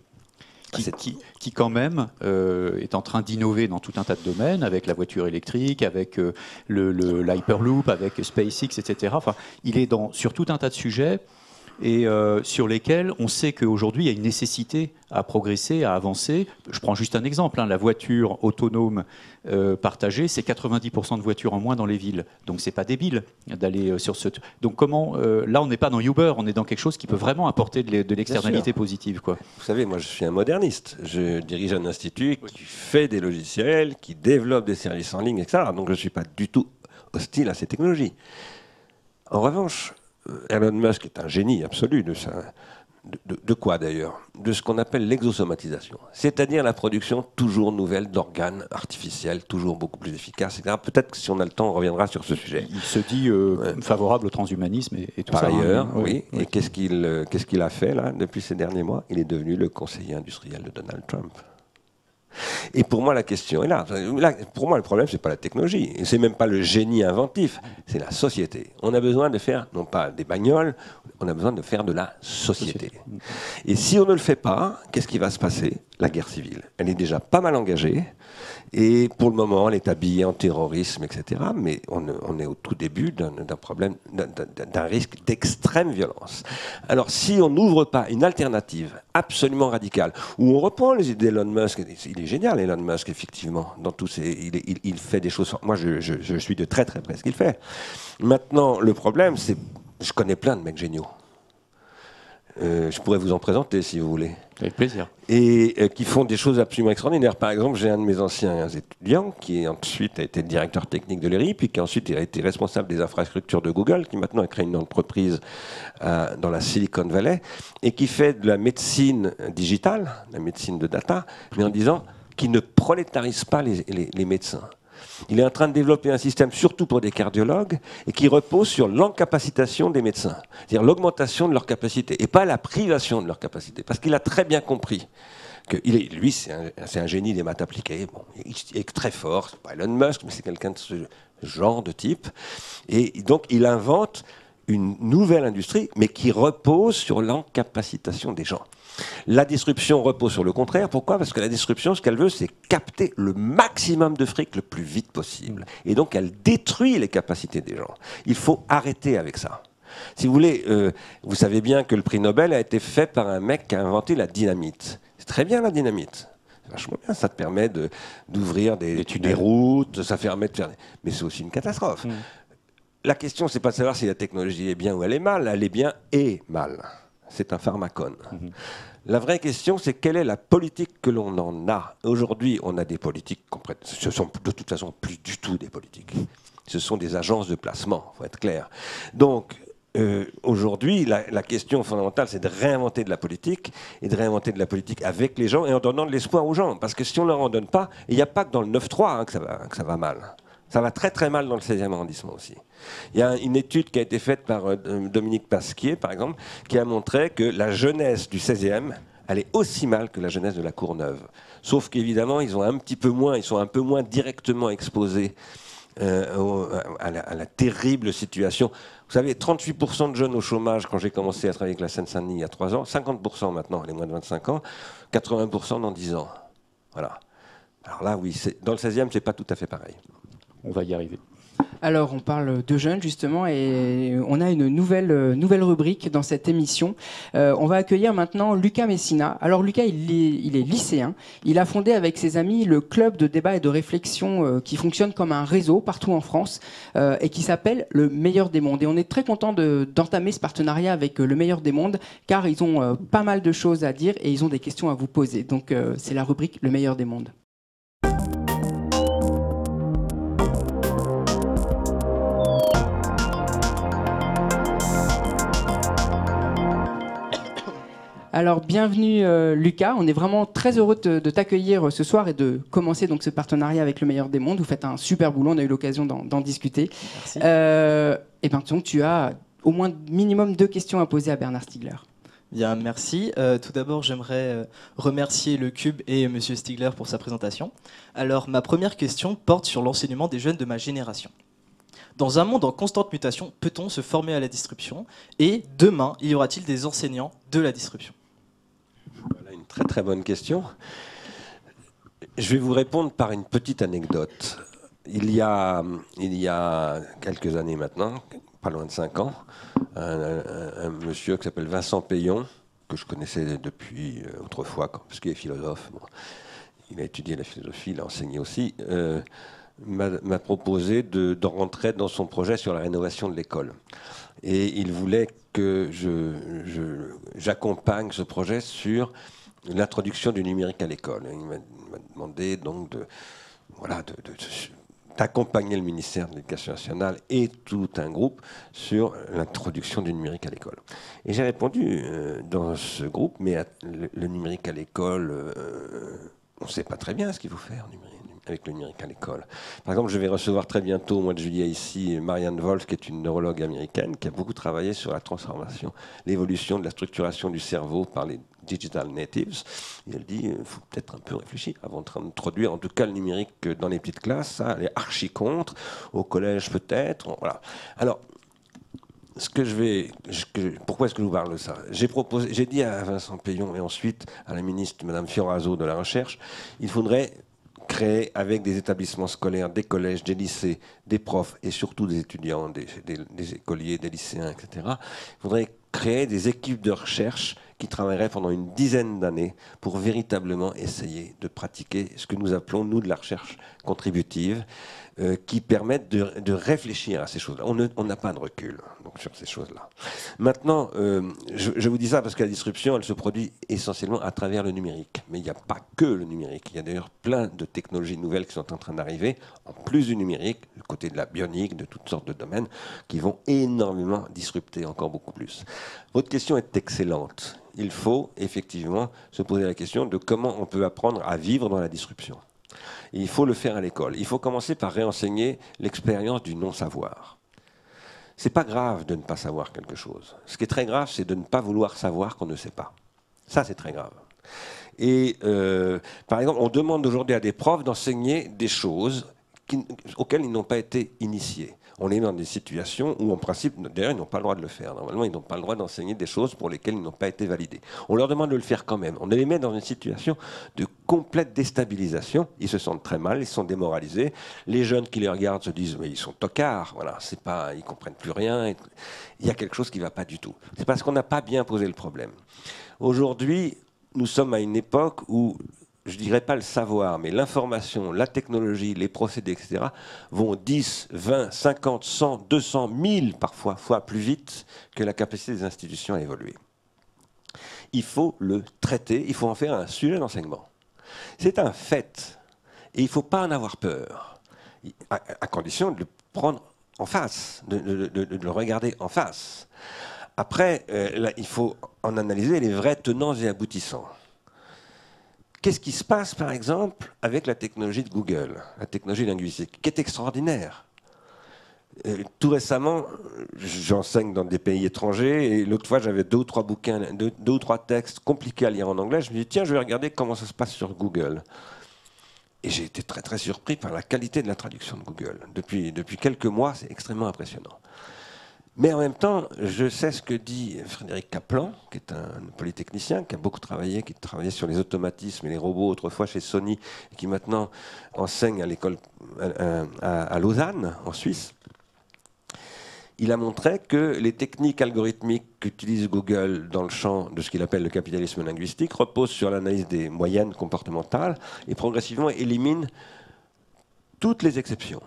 qui, qui, quand même euh, est en train d'innover dans tout un tas de domaines, avec la voiture électrique, avec euh, l'Hyperloop, avec SpaceX, etc. Enfin, il est dans, sur tout un tas de sujets et euh, sur lesquels on sait qu'aujourd'hui il y a une nécessité à progresser, à avancer. Je prends juste un exemple, hein. la voiture autonome euh, partagée, c'est 90% de voitures en moins dans les villes. Donc c'est pas débile d'aller euh, sur ce... Donc comment... là on n'est pas dans Uber, on est dans quelque chose qui peut vraiment apporter de l'externalité positive. Quoi. Vous savez, moi je suis un moderniste. Je dirige un institut qui fait des logiciels, qui développe des services en ligne, etc. Donc je ne suis pas du tout hostile à ces technologies. En revanche, Elon Musk est un génie absolu de ça. De, quoi d'ailleurs? De ce qu'on appelle l'exosomatisation, c'est-à-dire la production toujours nouvelle d'organes artificiels, toujours beaucoup plus efficaces, Peut-être que si on a le temps, on reviendra sur ce sujet. Il se dit euh, favorable au transhumanisme et, tout Par ça. Par hein. ailleurs, oui. Et qu'est-ce qu'il euh, qu'est-ce qu'il a fait là depuis ces derniers mois? Il est devenu le conseiller industriel de Donald Trump. Et pour moi, la question est là. pour moi, le problème, c'est pas la technologie, c'est même pas le génie inventif, c'est la société. On a besoin de faire, non pas des bagnoles, on a besoin de faire de la société. Et si on ne le fait pas, qu'est-ce qui va se passer? La guerre civile. Elle est déjà pas mal engagée. Et pour le moment, elle est habillée en terrorisme, etc. Mais on, est au tout début d'un problème, d'un risque d'extrême violence. Alors, si on n'ouvre pas une alternative absolument radicale, où on reprend les idées d'Elon Musk, il est génial, Elon Musk, effectivement, dans tous ces, il, fait des choses. Moi, je, je suis de très très près ce qu'il fait. Maintenant, le problème, c'est, je connais plein de mecs géniaux. Euh, je pourrais vous en présenter si vous voulez. Avec plaisir. Et euh, qui font des choses absolument extraordinaires. Par exemple, j'ai un de mes anciens étudiants qui ensuite a été directeur technique de l'ERI, puis qui ensuite a été responsable des infrastructures de Google, qui maintenant a créé une entreprise euh, dans la Silicon Valley, et qui fait de la médecine digitale, la médecine de data, mais en disant qu'il ne prolétarise pas les médecins. Il est en train de développer un système, surtout pour des cardiologues, et qui repose sur l'encapacitation des médecins, c'est-à-dire l'augmentation de leur capacité, et pas la privation de leur capacité, parce qu'il a très bien compris que est, lui, c'est un, génie des maths appliquées, il est très fort, pas Elon Musk, mais c'est quelqu'un de ce genre de type, et donc il invente une nouvelle industrie, mais qui repose sur l'encapacitation des gens. La disruption repose sur le contraire. Pourquoi? Parce que la disruption, ce qu'elle veut, c'est capter le maximum de fric le plus vite possible. Et donc, elle détruit les capacités des gens. Il faut arrêter avec ça. Si vous voulez, euh, vous savez bien que le prix Nobel a été fait par un mec qui a inventé la dynamite. C'est très bien la dynamite. C'est vachement bien. Ça te permet d'ouvrir des, des, routes, ça permet de faire. Mais c'est aussi une catastrophe. Mm. La question, c'est pas de savoir si la technologie est bien ou elle est mal. Elle est bien et mal. C'est un pharmacone. Mm-hmm. La vraie question, c'est quelle est la politique que l'on en a Aujourd'hui, on a des politiques, ce sont de toute façon plus du tout des politiques. Ce sont des agences de placement, il faut être clair. Donc, euh, aujourd'hui, la, question fondamentale, c'est de réinventer de la politique et de réinventer de la politique avec les gens et en donnant de l'espoir aux gens. Parce que si on ne leur en donne pas, il n'y a pas que dans le 9-3 hein, que, que ça va mal. Ça va très très mal dans le 16e arrondissement aussi. Il y a une étude qui a été faite par euh, Dominique Pasquier, par exemple, qui a montré que la jeunesse du 16e allait aussi mal que la jeunesse de la Courneuve. Sauf qu'évidemment, ils ont un petit peu moins, ils sont un peu moins directement exposés euh, à, la, terrible situation. Vous savez, 38% de jeunes au chômage quand j'ai commencé à travailler avec la Seine-Saint-Denis il y a 3 ans, 50% maintenant, les moins de 25 ans, 80% dans 10 ans. Voilà. Alors là, oui, dans le 16e, c'est pas tout à fait pareil. On va y arriver. Alors, on parle de jeunes justement et on a une nouvelle, euh, nouvelle rubrique dans cette émission. Euh, on va accueillir maintenant Lucas Messina. Alors, Lucas, il est, lycéen. Il a fondé avec ses amis le club de débat et de réflexion euh, qui fonctionne comme un réseau partout en France et qui s'appelle Le Meilleur des Mondes. Et on est très content d'entamer ce partenariat avec Le Meilleur des Mondes car ils ont pas mal de choses à dire et ils ont des questions à vous poser. Donc, c'est la rubrique Le Meilleur des Mondes. Alors bienvenue euh, Lucas, on est vraiment très heureux de, de t'accueillir euh, ce soir et de commencer donc ce partenariat avec le meilleur des mondes. Vous faites un super boulot, on a eu l'occasion d'en discuter. Merci. Euh, et ben donc tu as au moins minimum deux questions à poser à Bernard Stiegler. Bien, merci. Euh, tout d'abord, j'aimerais remercier le Cube et Monsieur Stigler pour sa présentation. Alors, ma première question porte sur l'enseignement des jeunes de ma génération. Dans un monde en constante mutation, peut-on se former à la disruption Et demain, y aura-t-il des enseignants de la disruption très très bonne question. Je vais vous répondre par une petite anecdote. Il y a, il y a quelques années maintenant, pas loin de 5 ans, un, monsieur qui s'appelle Vincent Payon, que je connaissais depuis euh, autrefois, parce qu'il est philosophe. Il a étudié la philosophie, il a enseigné aussi. euh, m'a proposé de, rentrer dans son projet sur la rénovation de l'école. Et il voulait que j'accompagne ce projet sur l'introduction du numérique à l'école. Il m'a m'a demandé donc de, voilà, d'accompagner le ministère de l'Éducation nationale et tout un groupe sur l'introduction du numérique à l'école. Et j'ai répondu euh, dans ce groupe, mais le, numérique à l'école, euh, on ne sait pas très bien ce qu'il faut faire avec le numérique à l'école. Par exemple, je vais recevoir très bientôt, au mois de juillet, ici, Marianne Wolf, qui est une neurologue américaine, qui a beaucoup travaillé sur la transformation, l'évolution de la structuration du cerveau par les digital natives. Et elle dit, il faut peut-être un peu réfléchir avant d'introduire, en tout cas, le numérique dans les petites classes. Ça, elle est archi contre. Au collège, peut-être. Voilà. Alors, ce que je vais, pourquoi est-ce que je vous parle de ça? J'ai proposé, j'ai dit à Vincent Payon et ensuite à la ministre Madame Fioraso de la Recherche, il faudrait créer avec des établissements scolaires, des collèges, des lycées, des profs et surtout des étudiants, des- des écoliers, des lycéens, etc. Il faudrait créer des équipes de recherche qui travailleraient pendant une dizaine d'années pour véritablement essayer de pratiquer ce que nous appelons, nous, de la recherche contributive, euh, qui permettent de, réfléchir à ces choses-là. On n'a pas de recul sur ces choses-là. Maintenant, euh, je, je vous dis ça parce que la disruption, elle se produit essentiellement à travers le numérique. Mais il n'y a pas que le numérique. Il y a d'ailleurs plein de technologies nouvelles qui sont en train d'arriver, en plus du numérique, du côté de la bionique, de toutes sortes de domaines, qui vont énormément disrupter encore beaucoup plus. Votre question est excellente. Il faut effectivement se poser la question de comment on peut apprendre à vivre dans la disruption. Il faut le faire à l'école. Il faut commencer par réenseigner l'expérience du non-savoir. C'est pas grave de ne pas savoir quelque chose. Ce qui est très grave, c'est de ne pas vouloir savoir qu'on ne sait pas. Ça, c'est très grave. Et euh, par exemple, on demande aujourd'hui à des profs d'enseigner des choses auxquelles ils n'ont pas été initiés. On est dans des situations où, en principe, d'ailleurs, ils n'ont pas le droit de le faire. Normalement, ils n'ont pas le droit d'enseigner des choses pour lesquelles ils n'ont pas été validés. On leur demande de le faire quand même. On les met dans une situation de complète déstabilisation. Ils se sentent très mal, ils sont démoralisés. Les jeunes qui les regardent se disent mais ils sont tocards. Voilà, c'est pas, ils comprennent plus rien. Il y a quelque chose qui ne va pas du tout. C'est parce qu'on n'a pas bien posé le problème. Aujourd'hui, nous sommes à une époque où je dirais pas le savoir, mais l'information, la technologie, les procédés, etc., vont 10, 20, 50, 100, 200, 1000 parfois fois plus vite que la capacité des institutions à évoluer. Il faut le traiter, il faut en faire un sujet d'enseignement. C'est un fait, et il ne faut pas en avoir peur, à, condition de le prendre en face, de, le regarder en face. Après, euh, il faut en analyser les vrais tenants et aboutissants. Qu'est-ce qui se passe, par exemple, avec la technologie de Google, la technologie linguistique, qui est extraordinaire? Euh, Tout récemment, j'enseigne dans des pays étrangers, et l'autre fois, j'avais deux ou trois bouquins, deux, ou trois textes compliqués à lire en anglais. Je me dis, tiens, je vais regarder comment ça se passe sur Google. Et j'ai été très très surpris par la qualité de la traduction de Google. Depuis, depuis quelques mois, c'est extrêmement impressionnant. Mais en même temps, je sais ce que dit Frédéric Kaplan, qui est un polytechnicien, qui a beaucoup travaillé, qui travaillait sur les automatismes et les robots autrefois chez Sony, et qui maintenant enseigne à l'école à, Lausanne, en Suisse. Il a montré que les techniques algorithmiques qu'utilise Google dans le champ de ce qu'il appelle le capitalisme linguistique reposent sur l'analyse des moyennes comportementales et progressivement éliminent toutes les exceptions.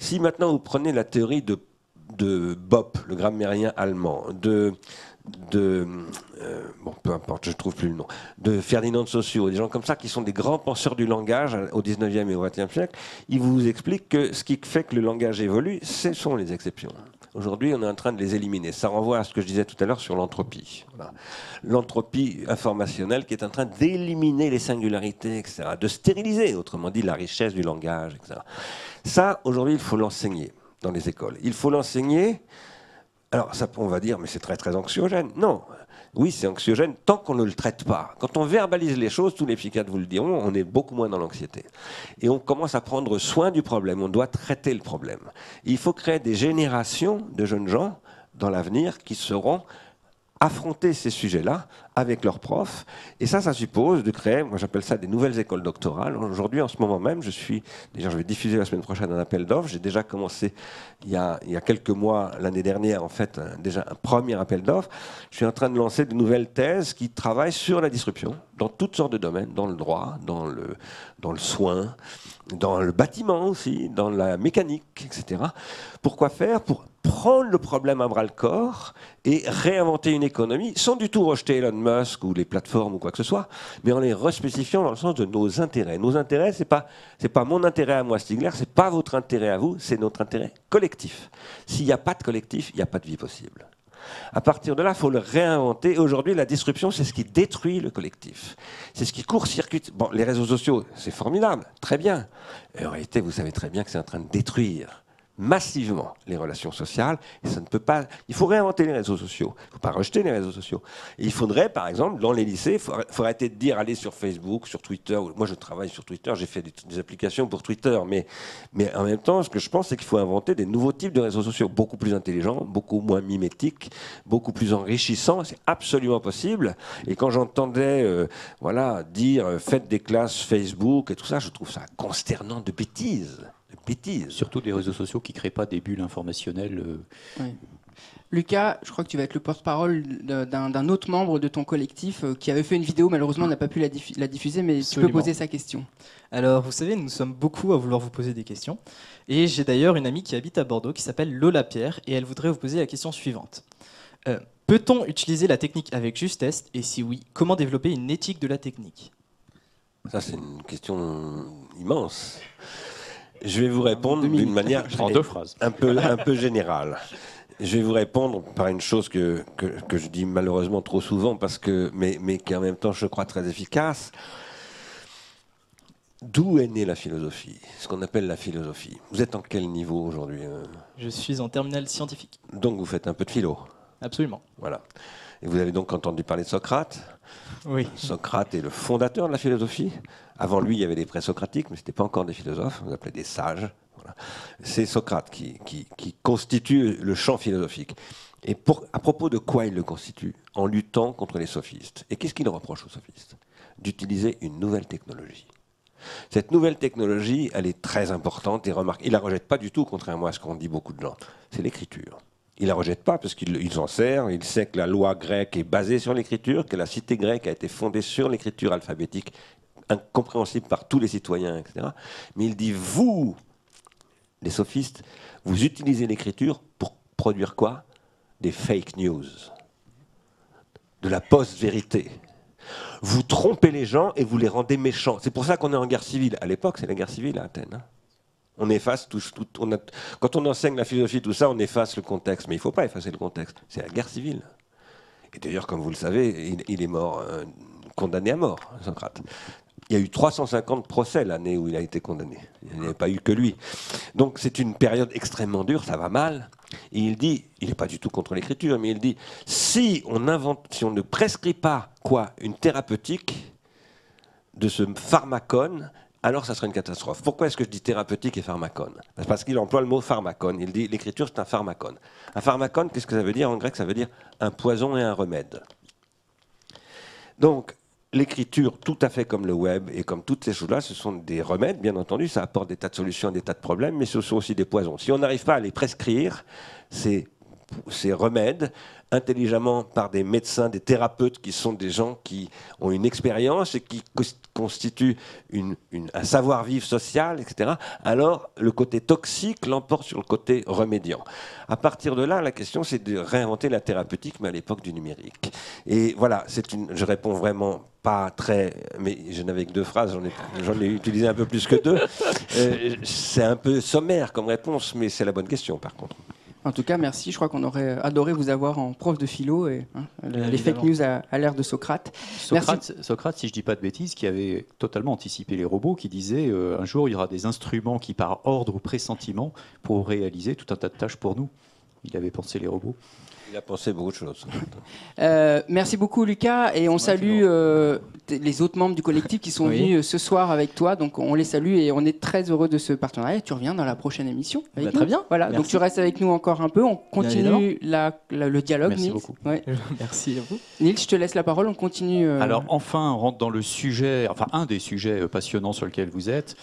Si maintenant vous prenez la théorie de, de Bopp, le grammairien allemand, de, euh, bon, peu importe, je trouve plus le nom, de Ferdinand de Saussure, des gens comme ça qui sont des grands penseurs du langage au 19e et au 20e siècle, ils vous expliquent que ce qui fait que le langage évolue, ce sont les exceptions. Aujourd'hui, on est en train de les éliminer. Ça renvoie à ce que je disais tout à l'heure sur l'entropie. L'entropie informationnelle qui est en train d'éliminer les singularités, etc., de stériliser, autrement dit, la richesse du langage, etc. Ça, aujourd'hui, il faut l'enseigner dans les écoles. Il faut l'enseigner. Alors, ça, on va dire, mais c'est très, très anxiogène. Non, oui, c'est anxiogène tant qu'on ne le traite pas. Quand on verbalise les choses, tous les psychiatres vous le diront, on est beaucoup moins dans l'anxiété. Et on commence à prendre soin du problème, on doit traiter le problème. Il faut créer des générations de jeunes gens dans l'avenir qui seront affronter ces sujets-là avec leurs profs. Et ça, ça suppose de créer, moi j'appelle ça des nouvelles écoles doctorales. Aujourd'hui, en ce moment même, je suis, déjà je vais diffuser la semaine prochaine un appel d'offres. J'ai déjà commencé il y a, quelques mois, l'année dernière, en fait, déjà un premier appel d'offres. Je suis en train de lancer de nouvelles thèses qui travaillent sur la disruption dans toutes sortes de domaines, dans le droit, dans le, dans le soin, dans le bâtiment aussi, dans la mécanique, etc. Pourquoi faire? Pour prendre le problème à bras le corps et réinventer une économie sans du tout rejeter Elon Musk ou les plateformes ou quoi que ce soit, mais en les respécifiant dans le sens de nos intérêts. Nos intérêts, c'est pas pas mon intérêt à moi Stigler, c'est pas votre intérêt à vous, c'est notre intérêt collectif. S'il n'y a pas de collectif, il n'y a pas de vie possible. À partir de là, il faut le réinventer. Aujourd'hui, la disruption, c'est ce qui détruit le collectif. C'est ce qui court-circuite. Bon, les réseaux sociaux, c'est formidable, très bien. Et en réalité, vous savez très bien que c'est en train de détruire massivement les relations sociales. Et ça ne peut pas. Il faut réinventer les réseaux sociaux. Il ne faut pas rejeter les réseaux sociaux. il faudrait, par exemple, dans les lycées, il faut, arrêter de dire aller sur Facebook, sur Twitter. Moi, je travaille sur Twitter. J'ai fait des, applications pour Twitter, mais mais en même temps, ce que je pense, c'est qu'il faut inventer des nouveaux types de réseaux sociaux, beaucoup plus intelligents, beaucoup moins mimétiques, beaucoup plus enrichissants. C'est absolument possible. Et quand j'entendais, euh, voilà, dire euh, faites des classes Facebook et tout ça, je trouve ça consternant de bêtises. Surtout des réseaux sociaux qui ne créent pas des bulles informationnelles. Euh. Lucas, je crois que tu vas être le porte-parole d'un autre membre de ton collectif euh, qui avait fait une vidéo, malheureusement on n'a pas pu la, diffuser, mais tu peux poser sa question. Alors vous savez, nous sommes beaucoup à vouloir vous poser des questions. Et j'ai d'ailleurs une amie qui habite à Bordeaux qui s'appelle Lola Pierre et elle voudrait vous poser la question suivante. Euh, peut-on utiliser la technique avec justesse? Et si oui, comment développer une éthique de la technique? Ça c'est une question immense. Je vais vous répondre d'une manière en deux phrases. Un, peu, un peu générale. Je vais vous répondre par une chose que, que, je dis malheureusement trop souvent, parce que, mais, mais qui en même temps, je crois, très efficace. D'où est née la philosophie Ce qu'on appelle la philosophie? Vous êtes en quel niveau aujourd'hui euh? Je suis en terminale scientifique. Donc vous faites un peu de philo? Absolument. Voilà. Et vous avez donc entendu parler de Socrate? Oui. Socrate est le fondateur de la philosophie? Avant lui, il y avait des présocratiques, mais ce n'était pas encore des philosophes, on appelait des sages. C'est Socrate qui, constitue le champ philosophique. Et à propos de quoi il le constitue En luttant contre les sophistes. Et qu'est-ce qu'il reproche aux sophistes? D'utiliser une nouvelle technologie. Cette nouvelle technologie, elle est très importante et remarquable. Il la rejette pas du tout, contrairement à ce qu'ont dit beaucoup de gens. C'est l'écriture. Il la rejette pas parce qu'il s'en sert. Il sait que la loi grecque est basée sur l'écriture, que la cité grecque a été fondée sur l'écriture alphabétique incompréhensible par tous les citoyens, etc. Mais il dit, vous, les sophistes, vous utilisez l'écriture pour produire quoi? Des fake news, de la post-vérité. Vous trompez les gens et vous les rendez méchants. C'est pour ça qu'on est en guerre civile. À l'époque, c'est la guerre civile à Athènes. Hein. On efface tout, quand on enseigne la philosophie, tout ça, on efface le contexte. Mais il ne faut pas effacer le contexte. C'est la guerre civile. Et d'ailleurs, comme vous le savez, il, est mort, euh, condamné à mort, Socrate il y a eu 350 procès l'année où il a été condamné. Il n'y avait pas eu que lui. Donc c'est une période extrêmement dure, ça va mal. Et il dit, il n'est pas du tout contre l'écriture, mais il dit, si on, invente, si on ne prescrit pas quoi Une thérapeutique de ce pharmacone, alors ça serait une catastrophe. Pourquoi est-ce que je dis thérapeutique et pharmacone? Parce qu'il emploie le mot pharmacone. Il dit, l'écriture c'est un pharmacone. Un pharmacone, qu'est-ce que ça veut dire? En grec, ça veut dire un poison et un remède. Donc, l'écriture, tout à fait comme le web et comme toutes ces choses-là, ce sont des remèdes, bien entendu, ça apporte des tas de solutions, des tas de problèmes, mais ce sont aussi des poisons. Si on n'arrive pas à les prescrire, ces, ces remèdes, intelligemment par des médecins, des thérapeutes qui sont des gens qui ont une expérience et qui constituent un savoir-vivre social, etc., alors le côté toxique l'emporte sur le côté remédiant. À partir de là, la question c'est de réinventer la thérapeutique, mais à l'époque du numérique. Et voilà, c'est une, je réponds vraiment pas très, mais je n'avais que deux phrases, j'en ai, utilisé un peu plus que deux. Euh, c'est un peu sommaire comme réponse, mais c'est la bonne question par contre. En tout cas, merci. Je crois qu'on aurait adoré vous avoir en prof de philo et hein, les fake news à, à l'ère de Socrate. Socrate, Socrate, si je dis pas de bêtises, qui avait totalement anticipé les robots, qui disait euh, un jour il y aura des instruments qui, par ordre ou pressentiment, pourront réaliser tout un tas de tâches pour nous. Il avait pensé les robots. Il a pensé beaucoup de choses. Euh, merci beaucoup Lucas et on salue euh, les autres membres du collectif qui sont Oui. venus euh, ce soir avec toi. Donc on les salue et on est très heureux de ce partenariat. Tu reviens dans la prochaine émission. avec Bah, nous. très bien. Voilà. Merci. Donc tu restes avec nous encore un peu. On continue la- la- le dialogue. Merci Nils. beaucoup. Ouais. Merci à vous. Nils, je te laisse la parole. On continue. euh, Alors enfin, on rentre dans le sujet, enfin un des sujets passionnants sur lequel vous êtes.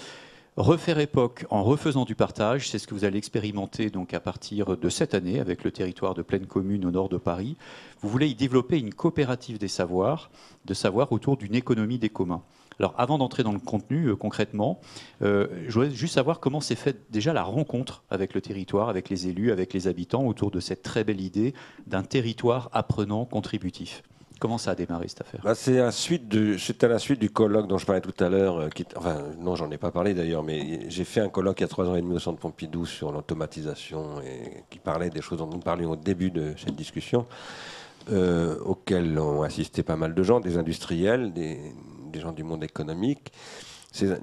Refaire époque en refaisant du partage, c'est ce que vous allez expérimenter donc à partir de cette année avec le territoire de pleine commune au nord de Paris. Vous voulez y développer une coopérative des savoirs, de savoir autour d'une économie des communs. Alors avant d'entrer dans le contenu euh, concrètement, euh, je voudrais juste savoir comment s'est faite déjà la rencontre avec le territoire, avec les élus, avec les habitants autour de cette très belle idée d'un territoire apprenant contributif. Comment ça a démarré cette affaire? Bah, c'est à, la suite du colloque dont je parlais tout à l'heure. euh, enfin, non, j'en ai pas parlé d'ailleurs, mais j'ai fait un colloque il y a trois ans et demi au Centre Pompidou sur l'automatisation et qui parlait des choses dont nous parlions au début de cette discussion, euh, auquel ont assisté pas mal de gens, des industriels, des gens du monde économique.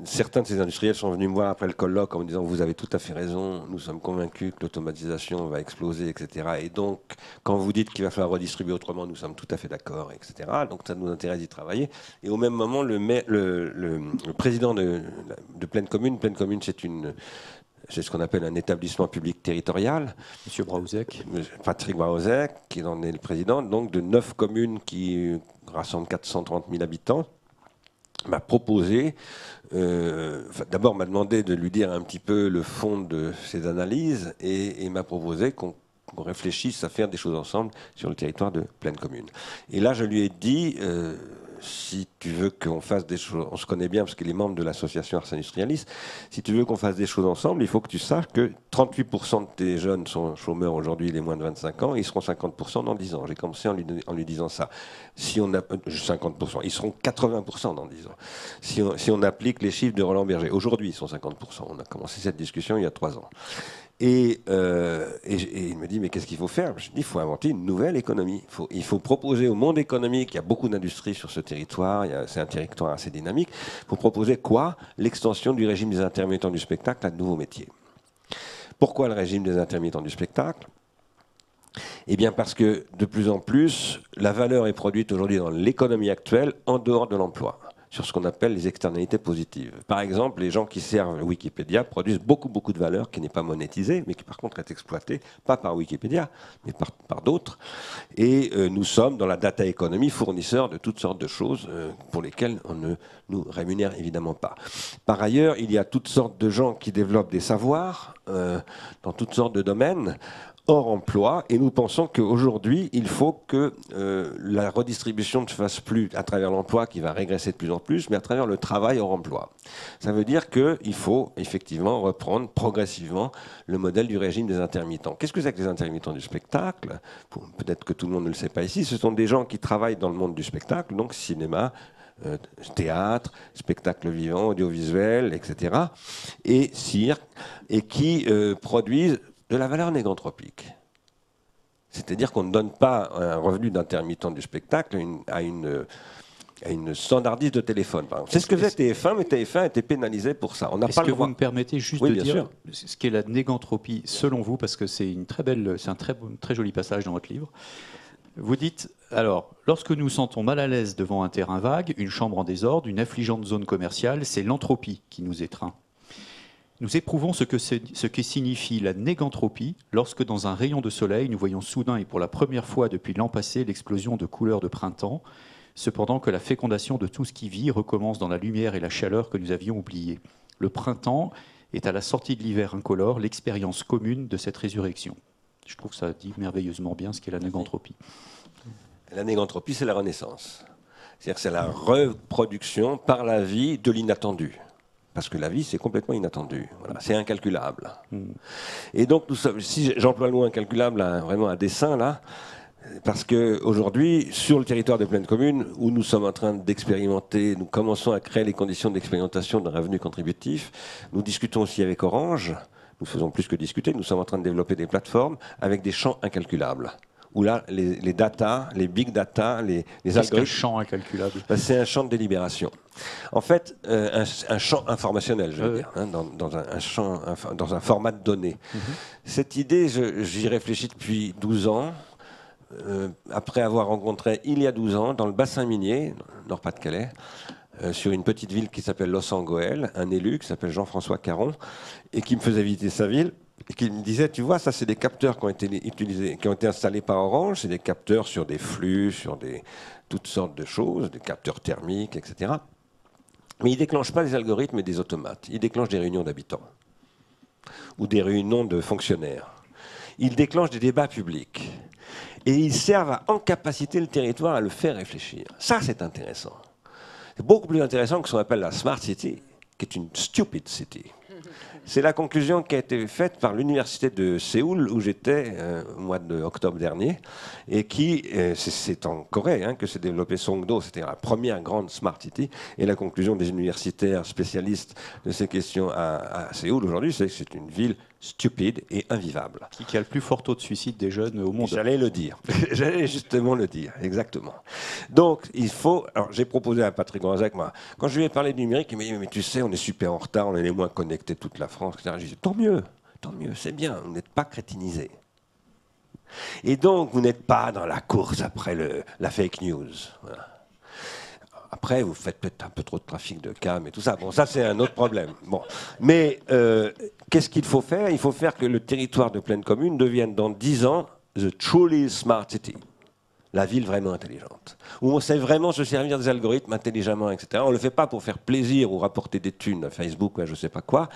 Certains de ces industriels sont venus me voir après le colloque en me disant Vous avez tout à fait raison, nous sommes convaincus que l'automatisation va exploser, etc. Et donc, quand vous dites qu'il va falloir redistribuer autrement, nous sommes tout à fait d'accord, etc. Donc, ça nous intéresse d'y travailler. Et au même moment, le, maire- le- le- le président de, de Pleine Commune, Pleine Commune, c'est une. C'est ce qu'on appelle un établissement public territorial. Monsieur Brauzek Patrick Barozek, qui en est le président, donc de neuf communes qui rassemblent 430 000 habitants, m'a proposé, euh, d'abord m'a demandé de lui dire un petit peu le fond de ses analyses et, m'a proposé qu'on qu'on réfléchisse à faire des choses ensemble sur le territoire de pleine commune. Et là, je lui ai dit, euh, si tu veux qu'on fasse des choses, on se connaît bien parce qu'il est membre de l'association Ars Industrialis, si tu veux qu'on fasse des choses ensemble, il faut que tu saches que 38% de tes jeunes sont chômeurs aujourd'hui, les moins de 25 ans, ils seront 50% dans 10 ans. J'ai commencé en lui, disant ça. Si on a, euh, 50%, ils seront 80% dans 10 ans. Si on, si on applique les chiffres de Roland Berger, aujourd'hui ils sont 50%. On a commencé cette discussion il y a 3 ans. Et, euh, et, il me dit, mais qu'est-ce qu'il faut faire? Je dis, il faut inventer une nouvelle économie. Il faut, proposer au monde économique, il y a beaucoup d'industries sur ce territoire, c'est un territoire assez dynamique, il faut proposer quoi? L'extension du régime des intermittents du spectacle à de nouveaux métiers. Pourquoi le régime des intermittents du spectacle? Eh bien parce que de plus en plus, la valeur est produite aujourd'hui dans l'économie actuelle en dehors de l'emploi sur ce qu'on appelle les externalités positives. Par exemple, les gens qui servent Wikipédia produisent beaucoup, beaucoup de valeur qui n'est pas monétisée, mais qui par contre est exploitée, pas par Wikipédia, mais par, d'autres. Et euh, nous sommes dans la data économie fournisseurs de toutes sortes de choses euh, pour lesquelles on ne nous rémunère évidemment pas. Par ailleurs, il y a toutes sortes de gens qui développent des savoirs euh, dans toutes sortes de domaines hors emploi et nous pensons qu'aujourd'hui, il faut que euh, la redistribution ne se fasse plus à travers l'emploi qui va régresser de plus en plus, mais à travers le travail hors emploi. Ça veut dire qu'il faut effectivement reprendre progressivement le modèle du régime des intermittents. Qu'est-ce que c'est que les intermittents du spectacle? Peut-être que tout le monde ne le sait pas ici. Ce sont des gens qui travaillent dans le monde du spectacle, donc cinéma, euh, théâtre, spectacle vivant, audiovisuel, etc., et cirque, et qui euh, produisent de la valeur négantropique. C'est-à-dire qu'on ne donne pas un revenu d'intermittent du spectacle à une, à une, standardiste de téléphone. par exemple. C'est ce que faisait TF1, mais TF1 était pénalisé pour ça. On n'a Est-ce pas que le vous me permettez juste Oui, de dire sûr. ce qu'est la négantropie selon vous, parce que c'est une très belle, c'est un très, très joli passage dans votre livre. Vous dites alors, lorsque nous sentons mal à l'aise devant un terrain vague, une chambre en désordre, une affligeante zone commerciale, c'est l'entropie qui nous étreint. Nous éprouvons ce que, signifie la négantropie lorsque, dans un rayon de soleil, nous voyons soudain et pour la première fois depuis l'an passé l'explosion de couleurs de printemps, cependant que la fécondation de tout ce qui vit recommence dans la lumière et la chaleur que nous avions oubliées. Le printemps est à la sortie de l'hiver incolore l'expérience commune de cette résurrection. Je trouve que ça dit merveilleusement bien ce qu'est la négantropie. La négantropie, c'est la renaissance. C'est-à-dire c'est la reproduction par la vie de l'inattendu. Parce que la vie, c'est complètement inattendu. Voilà, c'est incalculable. Mm. Et donc, nous sommes, si j'emploie le mot incalculable, à- vraiment à dessein, là, parce qu'aujourd'hui, sur le territoire des pleines communes, où nous sommes en train d'expérimenter, nous commençons à créer les conditions d'expérimentation d'un revenu contributif, nous discutons aussi avec Orange nous faisons plus que discuter, nous sommes en train de développer des plateformes avec des champs incalculables où là, les, data, les big data, les, les algorithmes. champ incalculable ben, C'est un champ de délibération. En fait, euh, un, champ informationnel, je veux dire, hein, dans, un, champ, dans un format de données. Mhm. Cette idée, j'y réfléchis depuis 12 ans. Euh, après avoir rencontré il y a 12 ans, dans le bassin minier, Nord-Pas-de-Calais, euh, sur une petite ville qui s'appelle Los Angoel, un élu qui s'appelle Jean-François Caron, et qui me faisait visiter sa ville qui me disait, tu vois, ça c'est des capteurs qui ont été utilisés, qui ont été installés par Orange, c'est des capteurs sur des flux, sur des, toutes sortes de choses, des capteurs thermiques, etc. Mais ils déclenchent pas des algorithmes et des automates, ils déclenchent des réunions d'habitants ou des réunions de fonctionnaires. Ils déclenchent des débats publics et ils servent à incapaciter le territoire à le faire réfléchir. Ça, c'est intéressant. C'est beaucoup plus intéressant que ce qu'on appelle la Smart City, qui est une stupid city. C'est la conclusion qui a été faite par l'université de Séoul, où j'étais euh, au mois d'octobre dernier, et qui, euh, c'est en Corée hein, que s'est développé Songdo, c'était la première grande smart city, et la conclusion des universitaires spécialistes de ces questions à, à Séoul aujourd'hui, c'est que c'est une ville stupide et invivable. Qui a le plus fort taux de suicide des jeunes au monde. J'allais le dire. J'allais justement le dire, exactement. Donc, il faut. Alors, j'ai proposé à Patrick Gonzac, moi, quand je lui ai parlé du numérique, il m'a dit Mais tu sais, on est super en retard, on est les moins connectés de toute la France, etc. J'ai dit Tant mieux, tant mieux, c'est bien, vous n'êtes pas crétinisés. Et donc, vous n'êtes pas dans la course après le, la fake news. Vous faites peut-être un peu trop de trafic de cam et tout ça. Bon, ça, c'est un autre problème. Mais euh, qu'est-ce qu'il faut faire? Il faut faire que le territoire de pleine commune devienne dans 10 ans the truly smart city la ville vraiment intelligente, où on sait vraiment se servir des algorithmes intelligemment, etc. On ne le fait pas pour faire plaisir ou rapporter des thunes à Facebook ou à je ne sais pas quoi,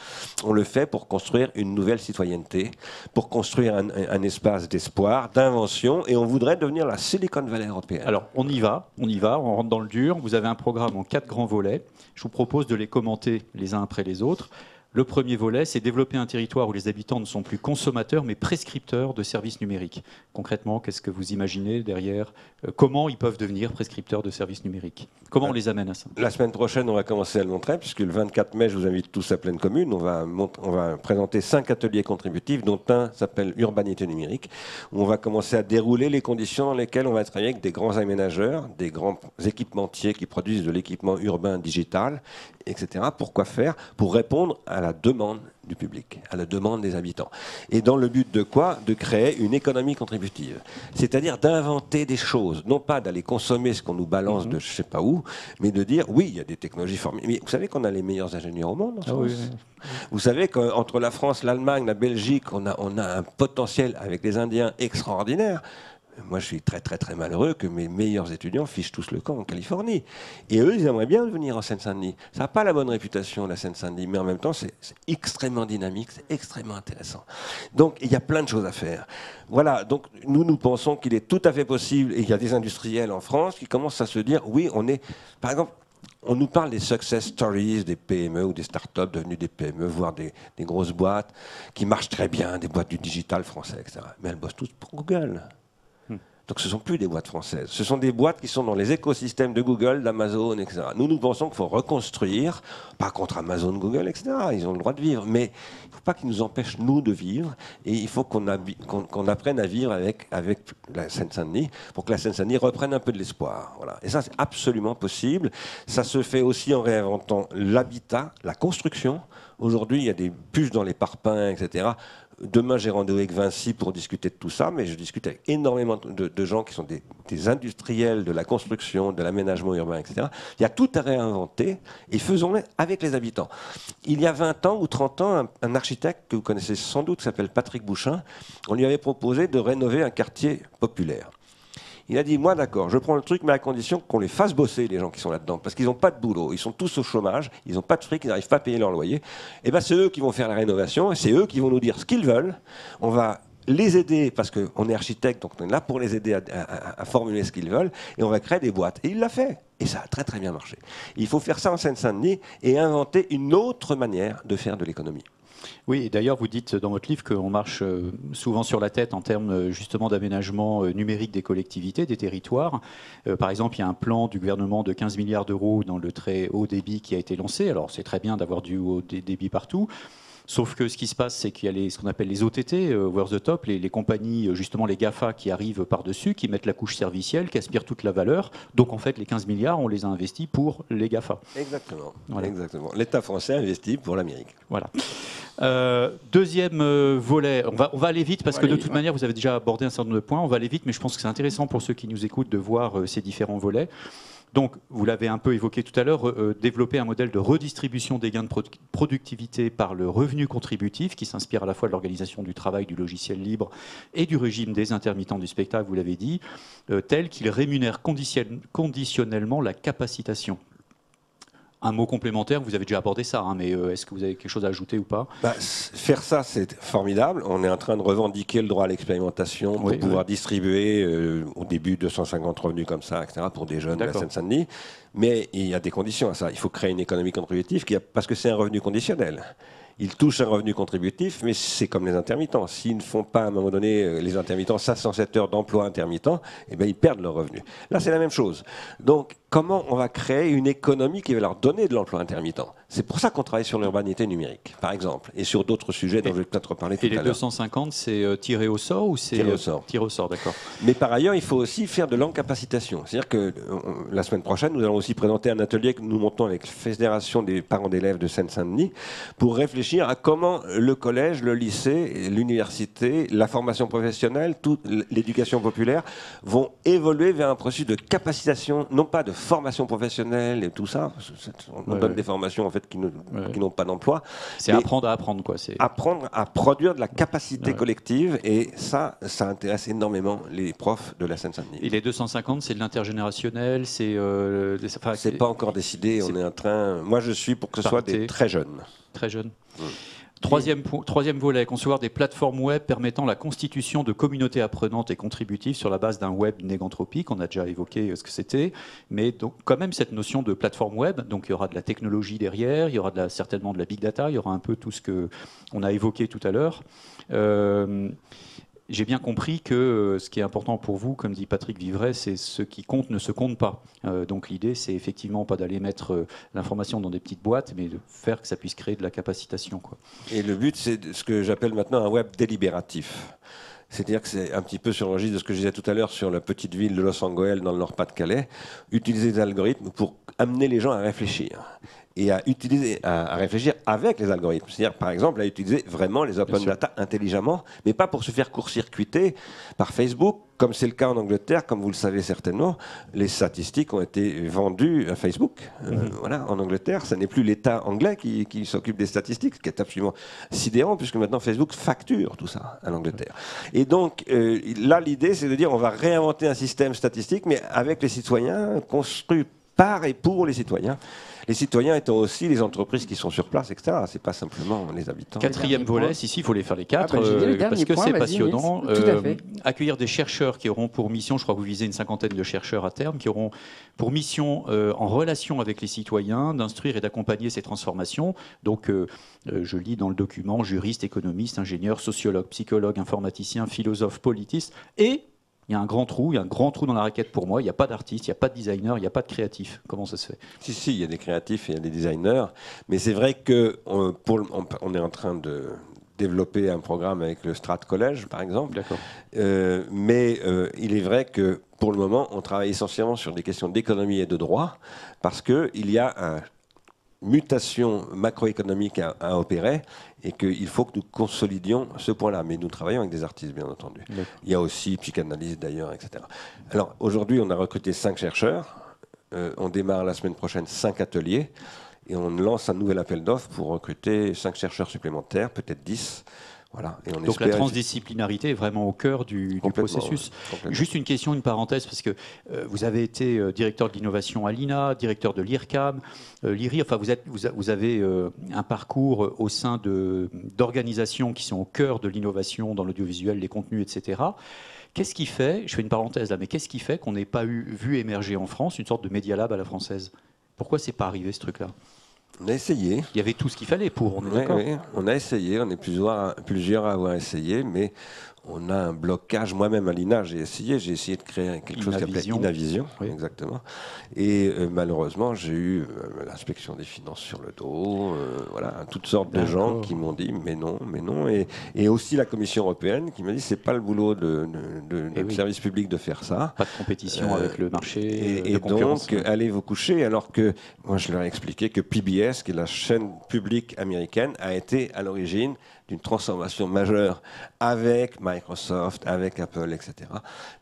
on le fait pour construire une nouvelle citoyenneté, pour construire un, espace d'espoir, d'invention, et on voudrait devenir la Silicon Valley européenne. Alors on y va, on y va, on rentre dans le dur, vous avez un programme en quatre grands volets, je vous propose de les commenter les uns après les autres. Le premier volet, c'est développer un territoire où les habitants ne sont plus consommateurs, mais prescripteurs de services numériques. Concrètement, qu'est-ce que vous imaginez derrière euh, Comment ils peuvent devenir prescripteurs de services numériques? Comment on les amène à ça? La semaine prochaine, on va commencer à le montrer, puisque le 24 mai, je vous invite tous à pleine commune. On va, on va présenter cinq ateliers contributifs, dont un s'appelle Urbanité numérique, où on va commencer à dérouler les conditions dans lesquelles on va travailler avec des grands aménageurs, des grands équipementiers qui produisent de l'équipement urbain digital, etc. Pourquoi faire? Pour répondre à la demande du public, à la demande des habitants. Et dans le but de quoi De créer une économie contributive. C'est-à-dire d'inventer des choses, non pas d'aller consommer ce qu'on nous balance mhm. de je sais pas où, mais de dire oui, il y a des technologies formidables. Mais vous savez qu'on a les meilleurs ingénieurs au monde en ah France Vous savez qu'entre la France, l'Allemagne, la Belgique, on a, on a un potentiel avec les Indiens extraordinaire moi, je suis très, très, très malheureux que mes meilleurs étudiants fichent tous le camp en Californie. Et eux, ils aimeraient bien venir en Seine-Saint-Denis. Ça n'a pas la bonne réputation, la Seine-Saint-Denis, mais en même temps, c'est extrêmement dynamique, c'est extrêmement intéressant. Donc, il y a plein de choses à faire. Voilà, donc nous, nous pensons qu'il est tout à fait possible, et il y a des industriels en France qui commencent à se dire, oui, on est, par exemple, on nous parle des success stories des PME ou des startups devenues des PME, voire des, des grosses boîtes qui marchent très bien, des boîtes du digital français, etc. Mais elles bossent toutes pour Google. Donc ce ne sont plus des boîtes françaises. Ce sont des boîtes qui sont dans les écosystèmes de Google, d'Amazon, etc. Nous, nous pensons qu'il faut reconstruire, pas contre Amazon, Google, etc. Ils ont le droit de vivre. Mais il ne faut pas qu'ils nous empêchent, nous, de vivre. Et il faut qu'on apprenne à vivre avec, avec la Seine-Saint-Denis pour que la Seine-Saint-Denis reprenne un peu de l'espoir. Voilà. Et ça, c'est absolument possible. Ça se fait aussi en réinventant l'habitat, la construction. Aujourd'hui, il y a des puces dans les parpaings, etc. Demain, j'ai rendez-vous avec Vinci pour discuter de tout ça, mais je discute avec énormément de, gens qui sont des, industriels de la construction, de l'aménagement urbain, etc. Il y a tout à réinventer et faisons-le avec les habitants. Il y a 20 ans ou 30 ans, un, architecte que vous connaissez sans doute, qui s'appelle Patrick Bouchin, on lui avait proposé de rénover un quartier populaire. Il a dit, moi d'accord, je prends le truc, mais à condition qu'on les fasse bosser, les gens qui sont là-dedans, parce qu'ils n'ont pas de boulot, ils sont tous au chômage, ils n'ont pas de fric, ils n'arrivent pas à payer leur loyer. Et eh bien c'est eux qui vont faire la rénovation, et c'est eux qui vont nous dire ce qu'ils veulent. On va les aider, parce qu'on est architecte, donc on est là pour les aider à, formuler ce qu'ils veulent, et on va créer des boîtes. Et il l'a fait. Et ça a très très bien marché. Il faut faire ça en Seine-Saint-Denis et inventer une autre manière de faire de l'économie. Oui, d'ailleurs, vous dites dans votre livre qu'on marche euh, souvent sur la tête en termes euh, justement d'aménagement euh, numérique des collectivités, des territoires. Par exemple, il y a un plan du gouvernement de 15 milliards d'euros dans le très haut débit qui a été lancé. Alors, c'est très bien d'avoir du haut débit partout. Sauf que ce qui se passe, c'est qu'il y a les, ce qu'on appelle les OTT, euh, over the top, les, les compagnies, euh, justement les GAFA qui arrivent par-dessus, qui mettent la couche servicielle, qui aspirent toute la valeur. Donc en fait, les 15 milliards, on les a investis pour les GAFA. Exactement. Voilà. Exactement. L'État français investit pour l'Amérique. Voilà. Euh, deuxième euh, volet, on va, on va aller vite parce que de toute manière, vous avez déjà abordé un certain nombre de points. On va aller vite, mais je pense que c'est intéressant pour ceux qui nous écoutent de voir euh, ces différents volets. Donc, vous l'avez un peu évoqué tout à l'heure, euh, développer un modèle de redistribution des gains de produ- productivité par le revenu contributif qui s'inspire à la fois de l'organisation du travail, du logiciel libre et du régime des intermittents du spectacle, vous l'avez dit, euh, tel qu'il rémunère condition- conditionnellement la capacitation. Un mot complémentaire, vous avez déjà abordé ça, hein, mais euh, est-ce que vous avez quelque chose à ajouter ou pas? Bah, faire ça, c'est formidable. On est en train de revendiquer le droit à l'expérimentation pour Oui, pouvoir distribuer euh, au début 250 revenus comme ça, etc., pour des jeunes de la. Seine-Saint-Denis. Mais il y a des conditions à ça. Il faut créer une économie contributive qui a- parce que c'est un revenu conditionnel. Ils touchent un revenu contributif, mais c'est comme les intermittents. S'ils ne font pas à un moment donné, euh, les intermittents, 507 heures d'emploi intermittent, eh ben, ils perdent leur revenu. Là, c'est la même chose. Donc, comment on va créer une économie qui va leur donner de l'emploi intermittent? C'est pour ça qu'on travaille sur l'urbanité numérique, par exemple, et sur d'autres sujets dont Et- je vais peut-être reparler tout Et les à l'heure. 250, c'est euh, tiré au sort ou c'est Tiré au euh, sort. Tiré au sort, d'accord. Mais par ailleurs, il faut aussi faire de l'encapacitation. C'est-à-dire que euh, la semaine prochaine, nous allons aussi présenter un atelier que nous montons avec la Fédération des parents d'élèves de Seine-Saint-Denis pour réfléchir à comment le collège, le lycée, l'université, la formation professionnelle, toute l'éducation populaire vont évoluer vers un processus de capacitation, non pas de formation professionnelle et tout ça. On Ouais, donne ouais. des formations en fait qui Ouais. n'ont pas d'emploi C'est apprendre à apprendre, quoi. C'est apprendre à produire de la capacité Ouais. collective et ça, ça intéresse énormément les profs de la Seine-Saint-Denis. Et les 250, c'est de l'intergénérationnel, c'est. euh, des- enfin, C'est pas encore décidé, on est en train. Moi, je suis pour que ce soit des très jeunes. Très jeune. Mm. Troisième, troisième volet, concevoir des plateformes web permettant la constitution de communautés apprenantes et contributives sur la base d'un web négantropique. On a déjà évoqué euh, ce que c'était, mais donc quand même cette notion de plateforme web. Donc il y aura de la technologie derrière, il y aura certainement de la big data, il y aura un peu tout ce que on a évoqué tout à l'heure. Euh, j'ai bien compris que euh, ce qui est important pour vous, comme dit Patrick Vivray, c'est ce qui compte ne se compte pas. Euh, donc l'idée, c'est effectivement pas d'aller mettre euh, l'information dans des petites boîtes, mais de faire que ça puisse créer de la capacitation. Et le but, c'est ce que j'appelle maintenant un web délibératif. C'est-à-dire que c'est un petit peu sur le registre de ce que je disais tout à l'heure sur la petite ville de Los Angeles dans le Nord-Pas-de-Calais, utiliser des algorithmes pour amener les gens à réfléchir et à utiliser, à, à réfléchir avec les algorithmes. C'est-à-dire, par exemple, à utiliser vraiment les open data intelligemment, mais pas pour se faire court-circuiter par Facebook, comme c'est le cas en Angleterre, comme vous le savez certainement. Les statistiques ont été vendues à Facebook. Euh, Mhm. voilà, en Angleterre, ce n'est plus l'État anglais qui, qui s'occupe des statistiques, ce qui est absolument sidérant, puisque maintenant Facebook facture tout ça à l'Angleterre. Et donc, euh, là, l'idée, c'est de dire on va réinventer un système statistique, mais avec les citoyens, construit par et pour les citoyens. Les citoyens étant aussi les entreprises qui sont sur place, etc. C'est pas simplement les habitants. Quatrième volet, point. si, si, il faut les faire les quatre, Ah bah, le euh, parce que c'est passionnant. Nils. Tout à fait. accueillir des chercheurs qui auront pour mission, je crois que vous visez une cinquantaine de chercheurs à terme, qui auront pour mission, euh, en relation avec les citoyens, d'instruire et d'accompagner ces transformations. Donc, euh, euh, je lis dans le document juriste, économiste, ingénieur, sociologue, psychologue, informaticien, philosophe, politiste et il y a un grand trou, il y a un grand trou dans la raquette pour moi. Il n'y a pas d'artiste, il n'y a pas de designer, il n'y a pas de créatif. Comment ça se fait? Si, si, il y a des créatifs et il y a des designers, mais c'est vrai que on, pour le- on, est en train de développer un programme avec le Strat Collège, par exemple. D'accord. Euh, mais euh, il est vrai que pour le moment, on travaille essentiellement sur des questions d'économie et de droit, parce qu'il y a une mutation macroéconomique à, à opérer et qu'il faut que nous consolidions ce point-là. Mais nous travaillons avec des artistes, bien entendu. Il y a aussi psychanalyse d'ailleurs, etc. Alors aujourd'hui, on a recruté cinq chercheurs. Euh, on démarre la semaine prochaine cinq ateliers et on lance un nouvel appel d'offres pour recruter cinq chercheurs supplémentaires, peut-être 10. Voilà. Et on Donc la transdisciplinarité est vraiment au cœur du, processus. ouais. Juste une question, une parenthèse, parce que euh, vous avez été euh, directeur de l'innovation à l'INA, directeur de l'IRCAM, euh, l'IRI, enfin vous, êtes, vous, a- vous avez euh, un parcours au sein d'organisations qui sont au cœur de l'innovation dans l'audiovisuel, les contenus, etc. Qu'est-ce qui fait, je fais une parenthèse là, mais qu'est-ce qui fait qu'on n'ait pas eu, vu émerger en France une sorte de Media Lab à la française? Pourquoi c'est pas arrivé ce truc-là? On a essayé. Il y avait tout ce qu'il fallait pour, on est Ouais, d'accord ouais, on a essayé, on est plusieurs, plusieurs à avoir essayé, mais on a un blocage. Moi-même à l'INA, j'ai essayé, j'ai essayé de créer quelque chose qui s'appelait Inavision. Oui. exactement. Et euh, malheureusement, j'ai eu euh, l'inspection des finances sur le dos, euh, voilà, toutes sortes de gens qui m'ont dit mais non, mais non, et, et aussi la Commission européenne qui m'a dit c'est pas le boulot de, de, de Eh oui. service public de faire ça. Pas de compétition avec le marché, Et, donc, allez vous coucher, alors que moi, je leur ai expliqué que PBS, qui est la chaîne publique américaine, a été à l'origine d'une transformation majeure avec Microsoft, avec Apple, etc.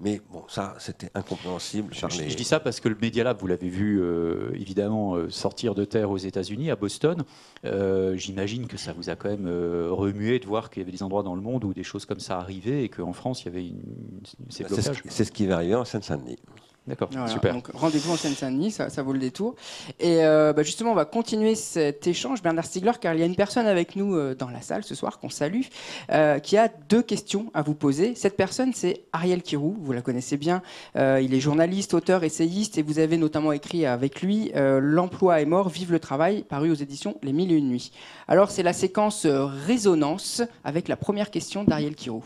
Mais bon, ça, c'était incompréhensible. Je, par je- les- je dis ça parce que le Media Lab, vous l'avez vu euh, évidemment euh, sortir de terre aux États-Unis, à Boston. Euh, J'imagine que ça vous a quand même remué de voir qu'il y avait des endroits dans le monde où des choses comme ça arrivaient et qu'en France il y avait une, ces C'est ce, blocages. c'est ce qui va arriver en Seine-Saint-Denis. D'accord, Voilà, super. Donc rendez-vous en Seine-Saint-Denis, ça, ça vaut le détour. Et euh, bah, justement, on va continuer cet échange, Bernard Stiegler, car il y a une personne avec nous euh, dans la salle ce soir qu'on salue, euh, qui a deux questions à vous poser. Cette personne, c'est Ariel Kirou, vous la connaissez bien. Il est journaliste, auteur, essayiste, et vous avez notamment écrit avec lui L'emploi est mort, vive le travail, paru aux éditions Les Mille et Une Nuits. Alors, c'est la séquence résonance avec la première question d'Ariel Kirou.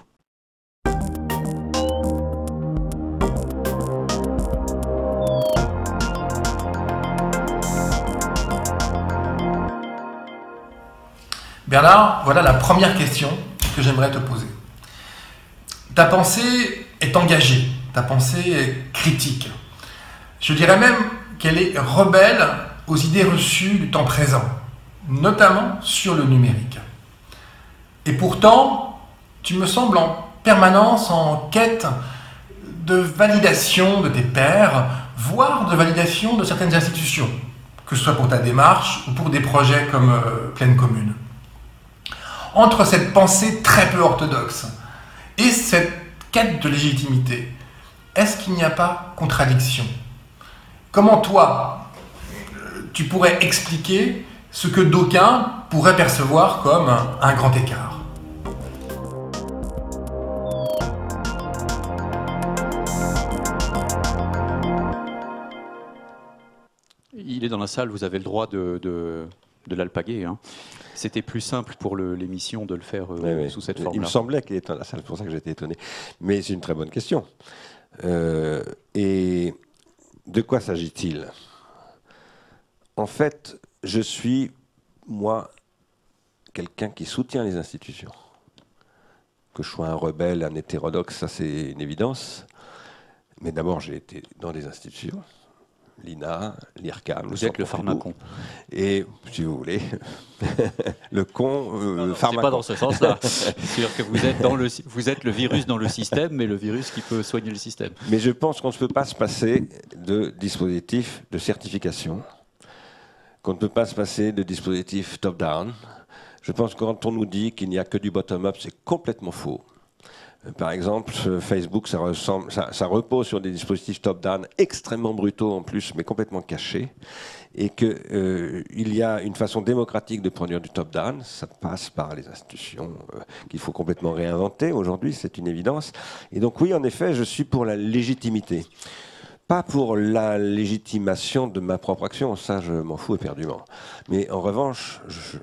Bernard, voilà la première question que j'aimerais te poser. Ta pensée est engagée, ta pensée est critique. Je dirais même qu'elle est rebelle aux idées reçues du temps présent, notamment sur le numérique. Et pourtant, tu me sembles en permanence en quête de validation de tes pairs, voire de validation de certaines institutions, que ce soit pour ta démarche ou pour des projets comme euh, Pleine Commune entre cette pensée très peu orthodoxe et cette quête de légitimité, est-ce qu'il n'y a pas contradiction? Comment toi, tu pourrais expliquer ce que d'aucuns pourraient percevoir comme un, grand écart? Il est dans la salle, vous avez le droit de l'alpaguer. hein. C'était plus simple pour l'émission de le faire euh, sous cette Il me forme-là. semblait qu'il était c'est pour ça que j'étais étonné. Mais c'est une très bonne question. Euh, et de quoi s'agit-il? En fait, je suis, moi, quelqu'un qui soutient les institutions. Que je sois un rebelle, un hétérodoxe, ça c'est une évidence. Mais d'abord, j'ai été dans des institutions. L'INA, l'IRCAM, Vous êtes le pharmacon. Et, si vous voulez, le con, euh, Non, non, C'est pharmacon. pas dans ce sens-là. C'est-à-dire que vous êtes, dans le, vous êtes le virus dans le système, mais le virus qui peut soigner le système. Mais je pense qu'on ne peut pas se passer de dispositifs de certification, qu'on ne peut pas se passer de dispositifs top-down. Je pense que quand on nous dit qu'il n'y a que du bottom-up, c'est complètement faux. Euh, Par exemple, euh, Facebook, ça, repose sur des dispositifs top-down extrêmement brutaux en plus, mais complètement cachés. Et qu'il y a une façon démocratique de produire du top-down. Ça passe par les institutions euh, qu'il faut complètement réinventer aujourd'hui, c'est une évidence. Et donc oui, en effet, je suis pour la légitimité. Pas pour la légitimation de ma propre action, ça je m'en fous éperdument. Mais en revanche, je-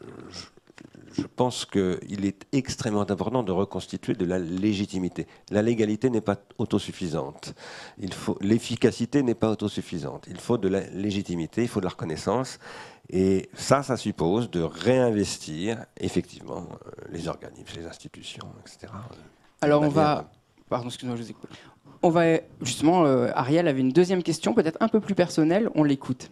je pense qu'il est extrêmement important de reconstituer de la légitimité. La légalité n'est pas autosuffisante. Il faut l'efficacité n'est pas autosuffisante. Il faut de la légitimité, il faut de la reconnaissance. Et ça, ça suppose de réinvestir effectivement euh, les organismes, les institutions, etc. Alors on va... Pardon, excusez-moi, je vous écoute. On va justement, euh, Ariel avait une deuxième question, peut-être un peu plus personnelle, on l'écoute.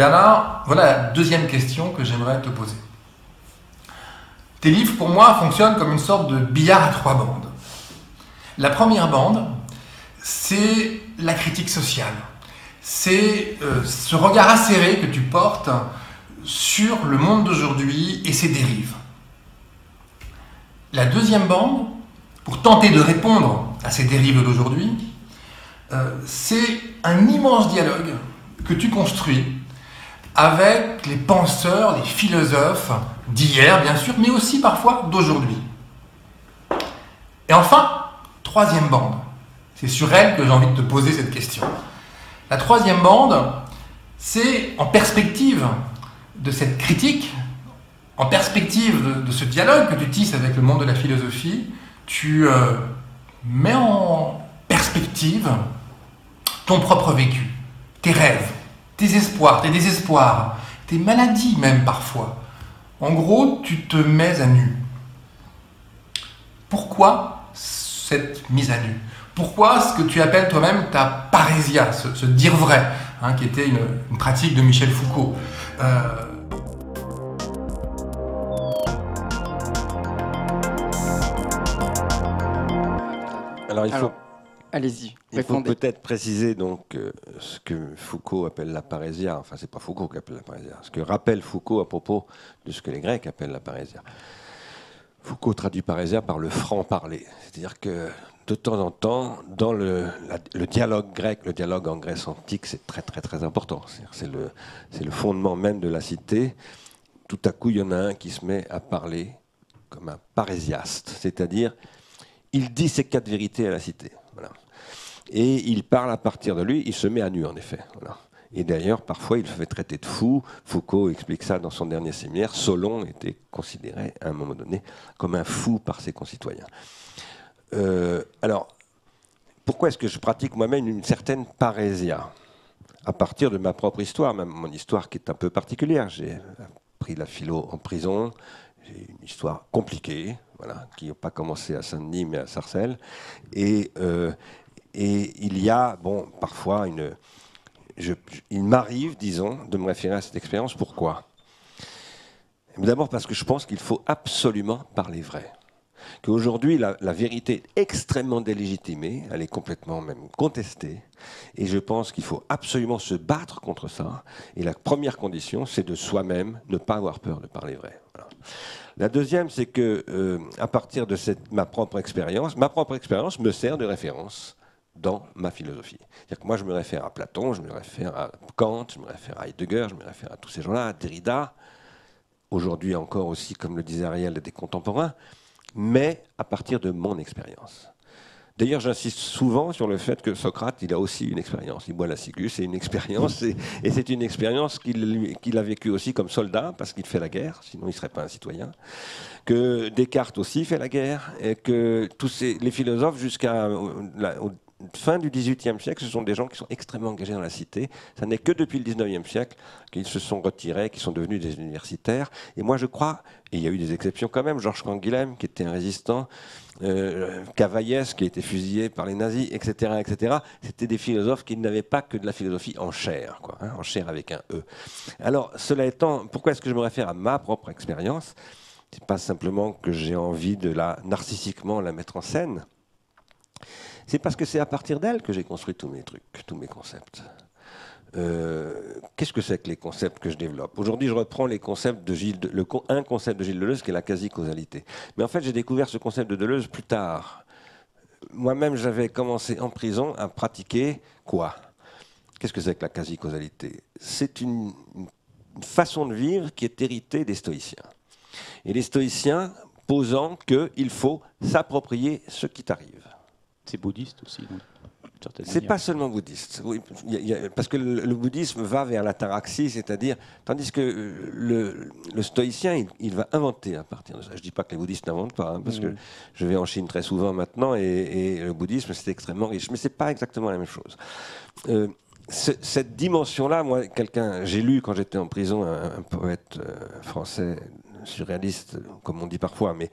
Bernard, voilà la deuxième question que j'aimerais te poser. Tes livres, pour moi, fonctionnent comme une sorte de billard à trois bandes. La première bande, c'est la critique sociale. C'est euh, ce regard acéré que tu portes sur le monde d'aujourd'hui et ses dérives. La deuxième bande, pour tenter de répondre à ces dérives d'aujourd'hui, euh, c'est un immense dialogue que tu construis avec les penseurs, les philosophes d'hier, bien sûr, mais aussi parfois d'aujourd'hui. Et enfin, troisième bande, C'est sur elle que j'ai envie de te poser cette question. La troisième bande, c'est en perspective de cette critique, en perspective de, ce dialogue que tu tisses avec le monde de la philosophie, tu euh, mets en perspective ton propre vécu, tes rêves, tes espoirs, tes désespoirs, tes maladies même parfois. En gros, tu te mets à nu. Pourquoi cette mise à nu? Pourquoi ce que tu appelles toi-même ta parésia, ce, dire vrai, hein, qui était une, pratique de Michel Foucault? Euh, Alors il faut, allez-y. Il faut peut-être préciser donc euh, ce que Foucault appelle la parésia. Enfin, c'est pas Foucault qui appelle la parésia. Ce que rappelle Foucault à propos de ce que les Grecs appellent la parésia. Foucault traduit parésia par le franc-parler. C'est-à-dire que de temps en temps, dans le, le, dialogue grec, le dialogue en Grèce antique, c'est très très très important. C'est le, le fondement même de la cité. Tout à coup, il y en a un qui se met à parler comme un parésiaste, c'est-à-dire il dit ses quatre vérités à la cité. Et il parle à partir de lui, il se met à nu en effet. Et d'ailleurs, parfois, il se fait traiter de fou. Foucault explique ça dans son dernier séminaire. Solon était considéré à un moment donné comme un fou par ses concitoyens. Euh, alors, pourquoi est-ce que je pratique moi-même une certaine parésia? À partir de ma propre histoire, même mon histoire qui est un peu particulière. J'ai appris la philo en prison, j'ai une histoire compliquée, voilà, qui n'a pas commencé à Saint-Denis mais à Sarcelles. Et, euh, et il y a, bon, parfois, une, il m'arrive, disons, de me référer à cette expérience. Pourquoi? D'abord parce que je pense qu'il faut absolument parler vrai. Qu'aujourd'hui, la, la, vérité est extrêmement délégitimée, elle est complètement même contestée, et je pense qu'il faut absolument se battre contre ça. Et la première condition, c'est de soi-même ne pas avoir peur de parler vrai. La deuxième, c'est que, euh, à partir de cette, ma propre expérience, ma propre expérience me sert de référence dans ma philosophie. C'est-à-dire que moi, je me réfère à Platon, je me réfère à Kant, je me réfère à Heidegger, je me réfère à tous ces gens-là, à Derrida, aujourd'hui encore aussi, comme le disait Ariel, des contemporains, mais à partir de mon expérience. D'ailleurs, j'insiste souvent sur le fait que Socrate, il a aussi une expérience. Il boit la ciguë, c'est une expérience, et, c'est une expérience qu'il a vécue aussi comme soldat, parce qu'il fait la guerre, sinon il ne serait pas un citoyen. Que Descartes aussi fait la guerre, et que tous les philosophes, jusqu'à fin du XVIIIe siècle, ce sont des gens qui sont extrêmement engagés dans la cité. Ce n'est que depuis le XIXe siècle qu'ils se sont retirés, qu'ils sont devenus des universitaires. Et moi, je crois, et il y a eu des exceptions quand même, Georges Canguilhem, qui était un résistant, euh, Cavaillès, qui a été fusillé par les nazis, etc., etc. C'était des philosophes qui n'avaient pas que de la philosophie en chair, quoi, hein, en chair avec un E. Alors, cela étant, pourquoi est-ce que je me réfère à ma propre expérience? C'est pas simplement que j'ai envie de la narcissiquement la mettre en scène c'est parce que c'est à partir d'elle que j'ai construit tous mes trucs, tous mes concepts. Euh, qu'est-ce que c'est que les concepts que je développe? Aujourd'hui, je reprends les concepts de Gilles, le, un concept de Gilles Deleuze qui est la quasi-causalité. Mais en fait, j'ai découvert ce concept de Deleuze plus tard. Moi-même, j'avais commencé en prison à pratiquer quoi? Qu'est-ce que c'est que la quasi-causalité? C'est une, une façon de vivre qui est héritée des stoïciens. Et les stoïciens posant qu'il faut s'approprier ce qui t'arrive. C'est bouddhiste aussi. C'est pas seulement bouddhiste, parce que le, bouddhisme va vers l'ataraxie, c'est-à-dire, tandis que le, stoïcien, il, va inventer à partir de ça. Je dis pas que les bouddhistes n'inventent pas, hein, parce que mm. je vais en Chine très souvent maintenant, et, le bouddhisme, c'est extrêmement riche, mais c'est pas exactement la même chose. Euh, cette dimension-là, moi, quelqu'un, j'ai lu quand j'étais en prison un, poète euh, français surréaliste, comme on dit parfois, mais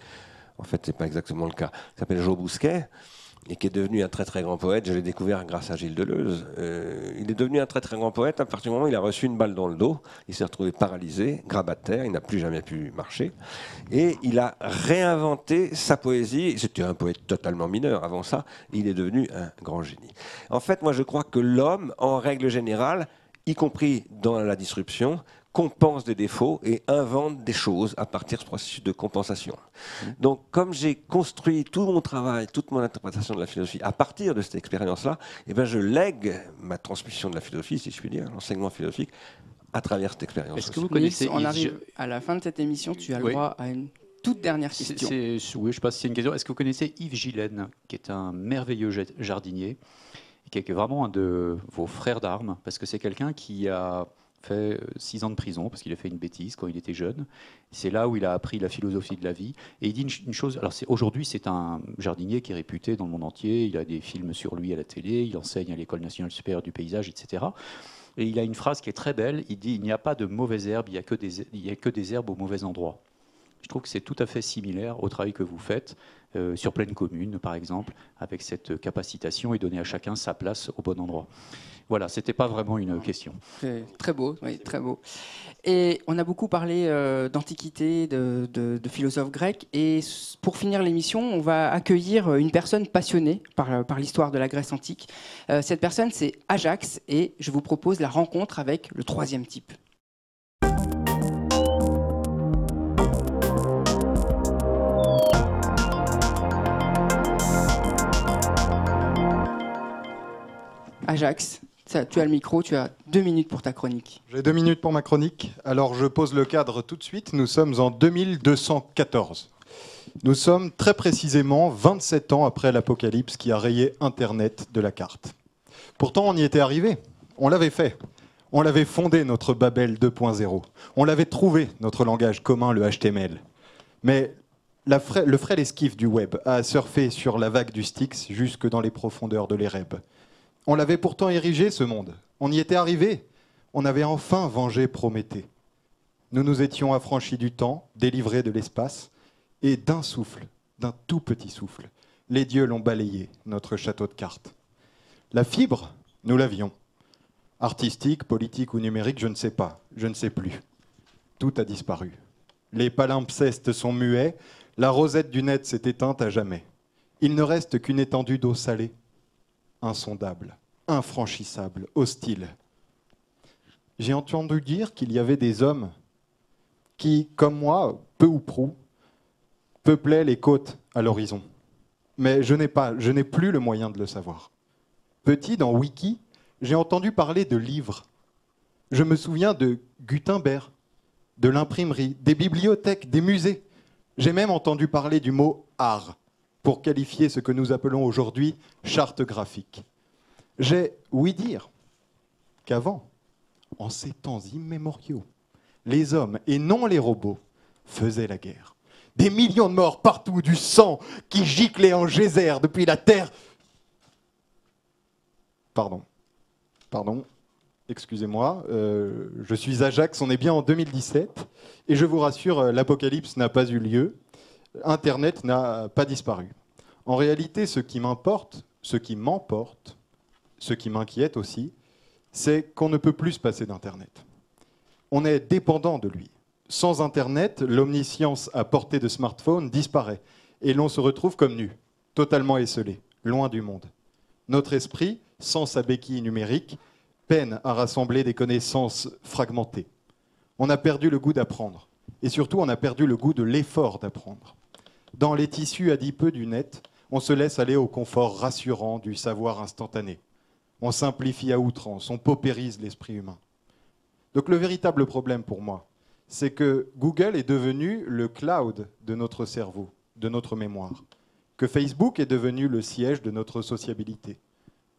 en fait, c'est pas exactement le cas. Il s'appelle Joe Bousquet et qui est devenu un très très grand poète. Je l'ai découvert grâce à Gilles Deleuze. Euh, il est devenu un très très grand poète à partir du moment où il a reçu une balle dans le dos. Il s'est retrouvé paralysé, grabataire, il n'a plus jamais pu marcher. Et il a réinventé sa poésie. C'était un poète totalement mineur avant ça. il est devenu un grand génie. En fait, moi je crois que l'homme, en règle générale, y compris dans la disruption, compense des défauts et invente des choses à partir de ce processus de compensation. Mmh. Donc, comme j'ai construit tout mon travail, toute mon interprétation de la philosophie à partir de cette expérience-là, eh ben, je lègue ma transmission de la philosophie, si je puis dire, l'enseignement philosophique, à travers cette expérience. Est-ce que vous connaissez On arrive à la fin de cette émission, tu as le droit à une toute dernière question. c'est- oui, je passe c'est une question. Est-ce que vous connaissez Yves Gillen, qui est un merveilleux ja- jardinier, et qui est vraiment un de vos frères d'armes, parce que c'est quelqu'un qui a fait euh, six ans de prison parce qu'il a fait une bêtise quand il était jeune. C'est là où il a appris la philosophie de la vie. Et il dit une, ch- une chose. Alors aujourd'hui, c'est un jardinier qui est réputé dans le monde entier. Il a des films sur lui à la télé. Il enseigne à l'école nationale supérieure du paysage, etc. Et il a une phrase qui est très belle. Il dit il n'y a pas de mauvaises herbes, il n'y a que des il y a que des herbes au mauvais endroit. Je trouve que c'est tout à fait similaire au travail que vous faites euh, sur pleine commune, par exemple, avec cette capacitation et donner à chacun sa place au bon endroit. Voilà, c'était pas vraiment une question. Très beau, oui, très beau. Et on a beaucoup parlé euh, d'antiquité, de, philosophes grecs. Et pour finir l'émission, on va accueillir une personne passionnée par, par l'histoire de la Grèce antique. Euh, cette personne, c'est Ajax. Et je vous propose la rencontre avec le troisième type. Ajax, tu as le micro, tu as deux minutes pour ta chronique. J'ai deux minutes pour ma chronique. Alors je pose le cadre tout de suite. Nous sommes en 2214. Nous sommes très précisément 27 ans après l'apocalypse qui a rayé Internet de la carte. Pourtant, on y était arrivé. On l'avait fait. On l'avait fondé, notre Babel 2.0. On l'avait trouvé, notre langage commun, le HTML. Mais le frêle esquif du web a surfé sur la vague du Styx jusque dans les profondeurs de l'Ereb. On l'avait pourtant érigé, ce monde. On y était arrivé. On avait enfin vengé Prométhée. Nous nous étions affranchis du temps, délivrés de l'espace, et d'un souffle, d'un tout petit souffle, les dieux l'ont balayé, notre château de cartes. La fibre, nous l'avions. Artistique, politique ou numérique, je ne sais pas, je ne sais plus. Tout a disparu. Les palimpsestes sont muets, la rosette du net s'est éteinte à jamais. Il ne reste qu'une étendue d'eau salée, insondable, infranchissable, hostile. J'ai entendu dire qu'il y avait des hommes qui, comme moi, peu ou prou, peuplaient les côtes à l'horizon. Mais je n'ai pas, je n'ai plus le moyen de le savoir. Petit, dans Wiki, j'ai entendu parler de livres. Je me souviens de Gutenberg, de l'imprimerie, des bibliothèques, des musées. J'ai même entendu parler du mot art pour qualifier ce que nous appelons aujourd'hui charte graphique. J'ai ouï dire qu'avant, en ces temps immémoriaux, les hommes, et non les robots, faisaient la guerre. Des millions de morts partout, du sang qui giclait en geyser depuis la Terre. Pardon. Pardon. Excusez-moi. euh, je suis Ajax, on est bien en 2017. Et je vous rassure, euh, l'apocalypse n'a pas eu lieu. Internet n'a pas disparu. En réalité, ce qui m'importe, ce qui m'emporte, ce qui m'inquiète aussi, c'est qu'on ne peut plus se passer d'Internet. On est dépendant de lui. Sans Internet, l'omniscience à portée de smartphone disparaît et l'on se retrouve comme nu, totalement esselé, loin du monde. Notre esprit, sans sa béquille numérique, peine à rassembler des connaissances fragmentées. On a perdu le goût d'apprendre et surtout on a perdu le goût de l'effort d'apprendre. Dans les tissus adipeux du net, on se laisse aller au confort rassurant du savoir instantané. On simplifie à outrance, on paupérise l'esprit humain. Donc le véritable problème pour moi, c'est que Google est devenu le cloud de notre cerveau, de notre mémoire, que Facebook est devenu le siège de notre sociabilité.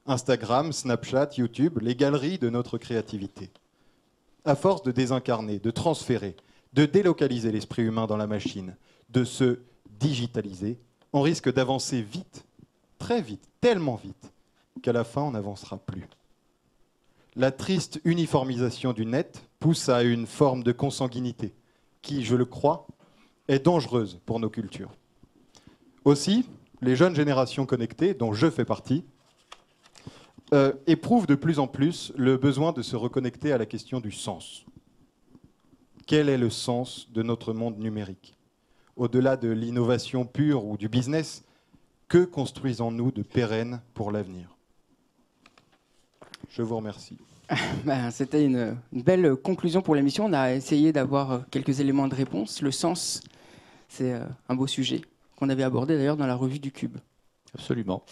Instagram, Snapchat, YouTube, les galeries de notre créativité. À force de désincarner, de transférer, de délocaliser l'esprit humain dans la machine, de se digitaliser, on risque d'avancer vite, très vite, tellement vite, qu'à la fin on n'avancera plus. La triste uniformisation du net pousse à une forme de consanguinité qui, je le crois, est dangereuse pour nos cultures. Aussi, les jeunes générations connectées, dont je fais partie, euh, éprouvent de plus en plus le besoin de se reconnecter à la question du sens. Quel est le sens de notre monde numérique? Au-delà de l'innovation pure ou du business, que construisons-nous de pérenne pour l'avenir? Je vous remercie. Ben, C'était une, une belle conclusion pour l'émission. On a essayé d'avoir euh, quelques éléments de réponse. Le sens, c'est euh, un beau sujet qu'on avait abordé d'ailleurs dans la revue du Cube. Absolument.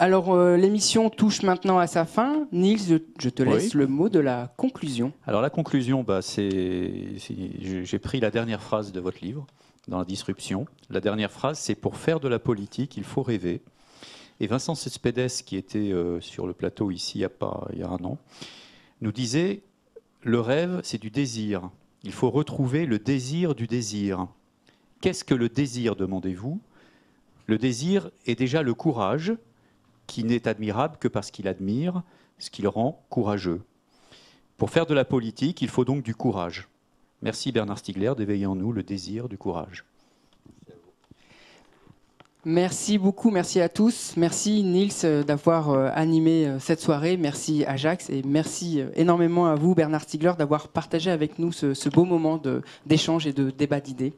Alors, euh, l'émission touche maintenant à sa fin. Niels, je, je te laisse Oui. le mot de la conclusion. Alors la conclusion, bah, c'est, j'ai pris la dernière phrase de votre livre, dans la disruption. La dernière phrase, c'est pour faire de la politique, il faut rêver. Et Vincent Cespedes, qui était euh, sur le plateau ici il y, a pas, y a un an, nous disait le rêve, c'est du désir. Il faut retrouver le désir du désir. Qu'est-ce que le désir, demandez-vous? Le désir est déjà le courage, qui n'est admirable que parce qu'il admire, ce qui le rend courageux. Pour faire de la politique, il faut donc du courage. Merci Bernard Stiegler d'éveiller en nous le désir du courage. Merci beaucoup, merci à tous. Merci Nils euh, d'avoir euh, animé euh, cette soirée. Merci Ajax et merci énormément à vous, Bernard Stiegler, d'avoir partagé avec nous ce, beau moment d'échange et de débat d'idées.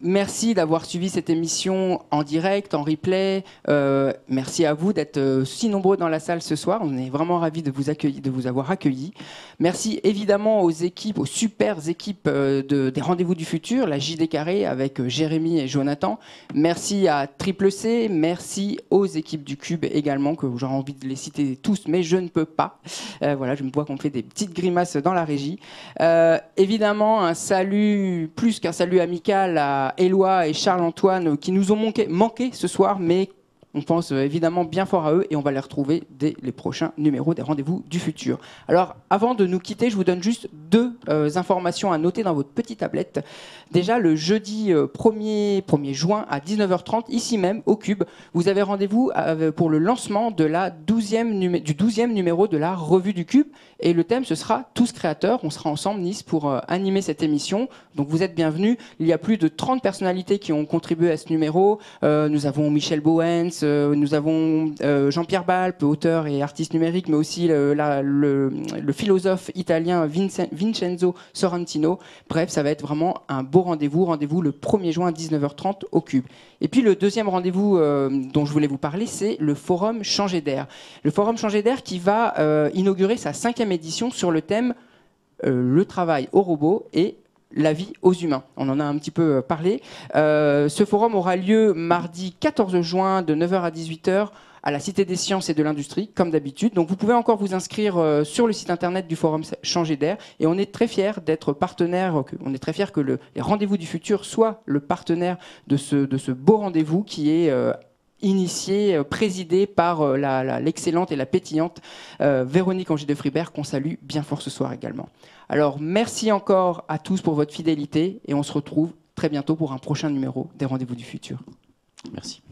Merci d'avoir suivi cette émission en direct, en replay. Euh, merci à vous d'être euh, si nombreux dans la salle ce soir. On est vraiment ravis de vous, accueillir, de vous avoir accueillis. Merci évidemment aux équipes, aux super équipes euh, de, des Rendez-vous du Futur, la JD Carré avec Jérémy et Jonathan. Merci à Triple C. Merci aux équipes du Cube également, que j'aurais envie de les citer tous, mais je ne peux pas. voilà, je me vois qu'on fait des petites grimaces dans la régie. évidemment, un salut, plus qu'un salut amical à Éloi et Charles-Antoine qui nous ont manqué, ce soir, mais on pense euh, évidemment bien fort à eux et on va les retrouver dès les prochains numéros des rendez-vous du futur. Alors, avant de nous quitter, je vous donne juste deux euh, informations à noter dans votre petite tablette. Déjà, le jeudi 1er, euh, 1er juin à 19h30, ici même, au Cube, vous avez rendez-vous pour le lancement de la 12e du 12e numéro de la Revue du Cube. Et le thème, ce sera Tous créateurs. On sera ensemble, Nice, pour animer cette émission. Donc, vous êtes bienvenus. Il y a plus de 30 personnalités qui ont contribué à ce numéro. nous avons Michel Bowens, euh, nous avons euh, Jean-Pierre Balpe, auteur et artiste numérique, mais aussi le, philosophe italien Vincenzo Sorrentino. Bref, ça va être vraiment un beau rendez-vous. Rendez-vous le 1er juin à 19h30 au Cube. Et puis le deuxième rendez-vous euh, dont je voulais vous parler, c'est le Forum Changer d'air. Le Forum Changer d'air qui va inaugurer sa cinquième édition sur le thème le travail aux robots et la vie aux humains. On en a un petit peu euh, parlé. Euh, ce forum aura lieu mardi 14 juin de 9h à 18h à la Cité des Sciences et de l'Industrie, comme d'habitude. Donc vous pouvez encore vous inscrire euh, sur le site internet du Forum Changer d'air. Et on est très fiers d'être partenaire, on est très fiers que le, les rendez-vous du futur soient le partenaire de ce, de ce beau rendez-vous qui est initié, présidé par l'excellente et la pétillante Véronique Angers de Fribert, qu'on salue bien fort ce soir également. Alors merci encore à tous pour votre fidélité et on se retrouve très bientôt pour un prochain numéro des Rendez-vous du futur. Merci.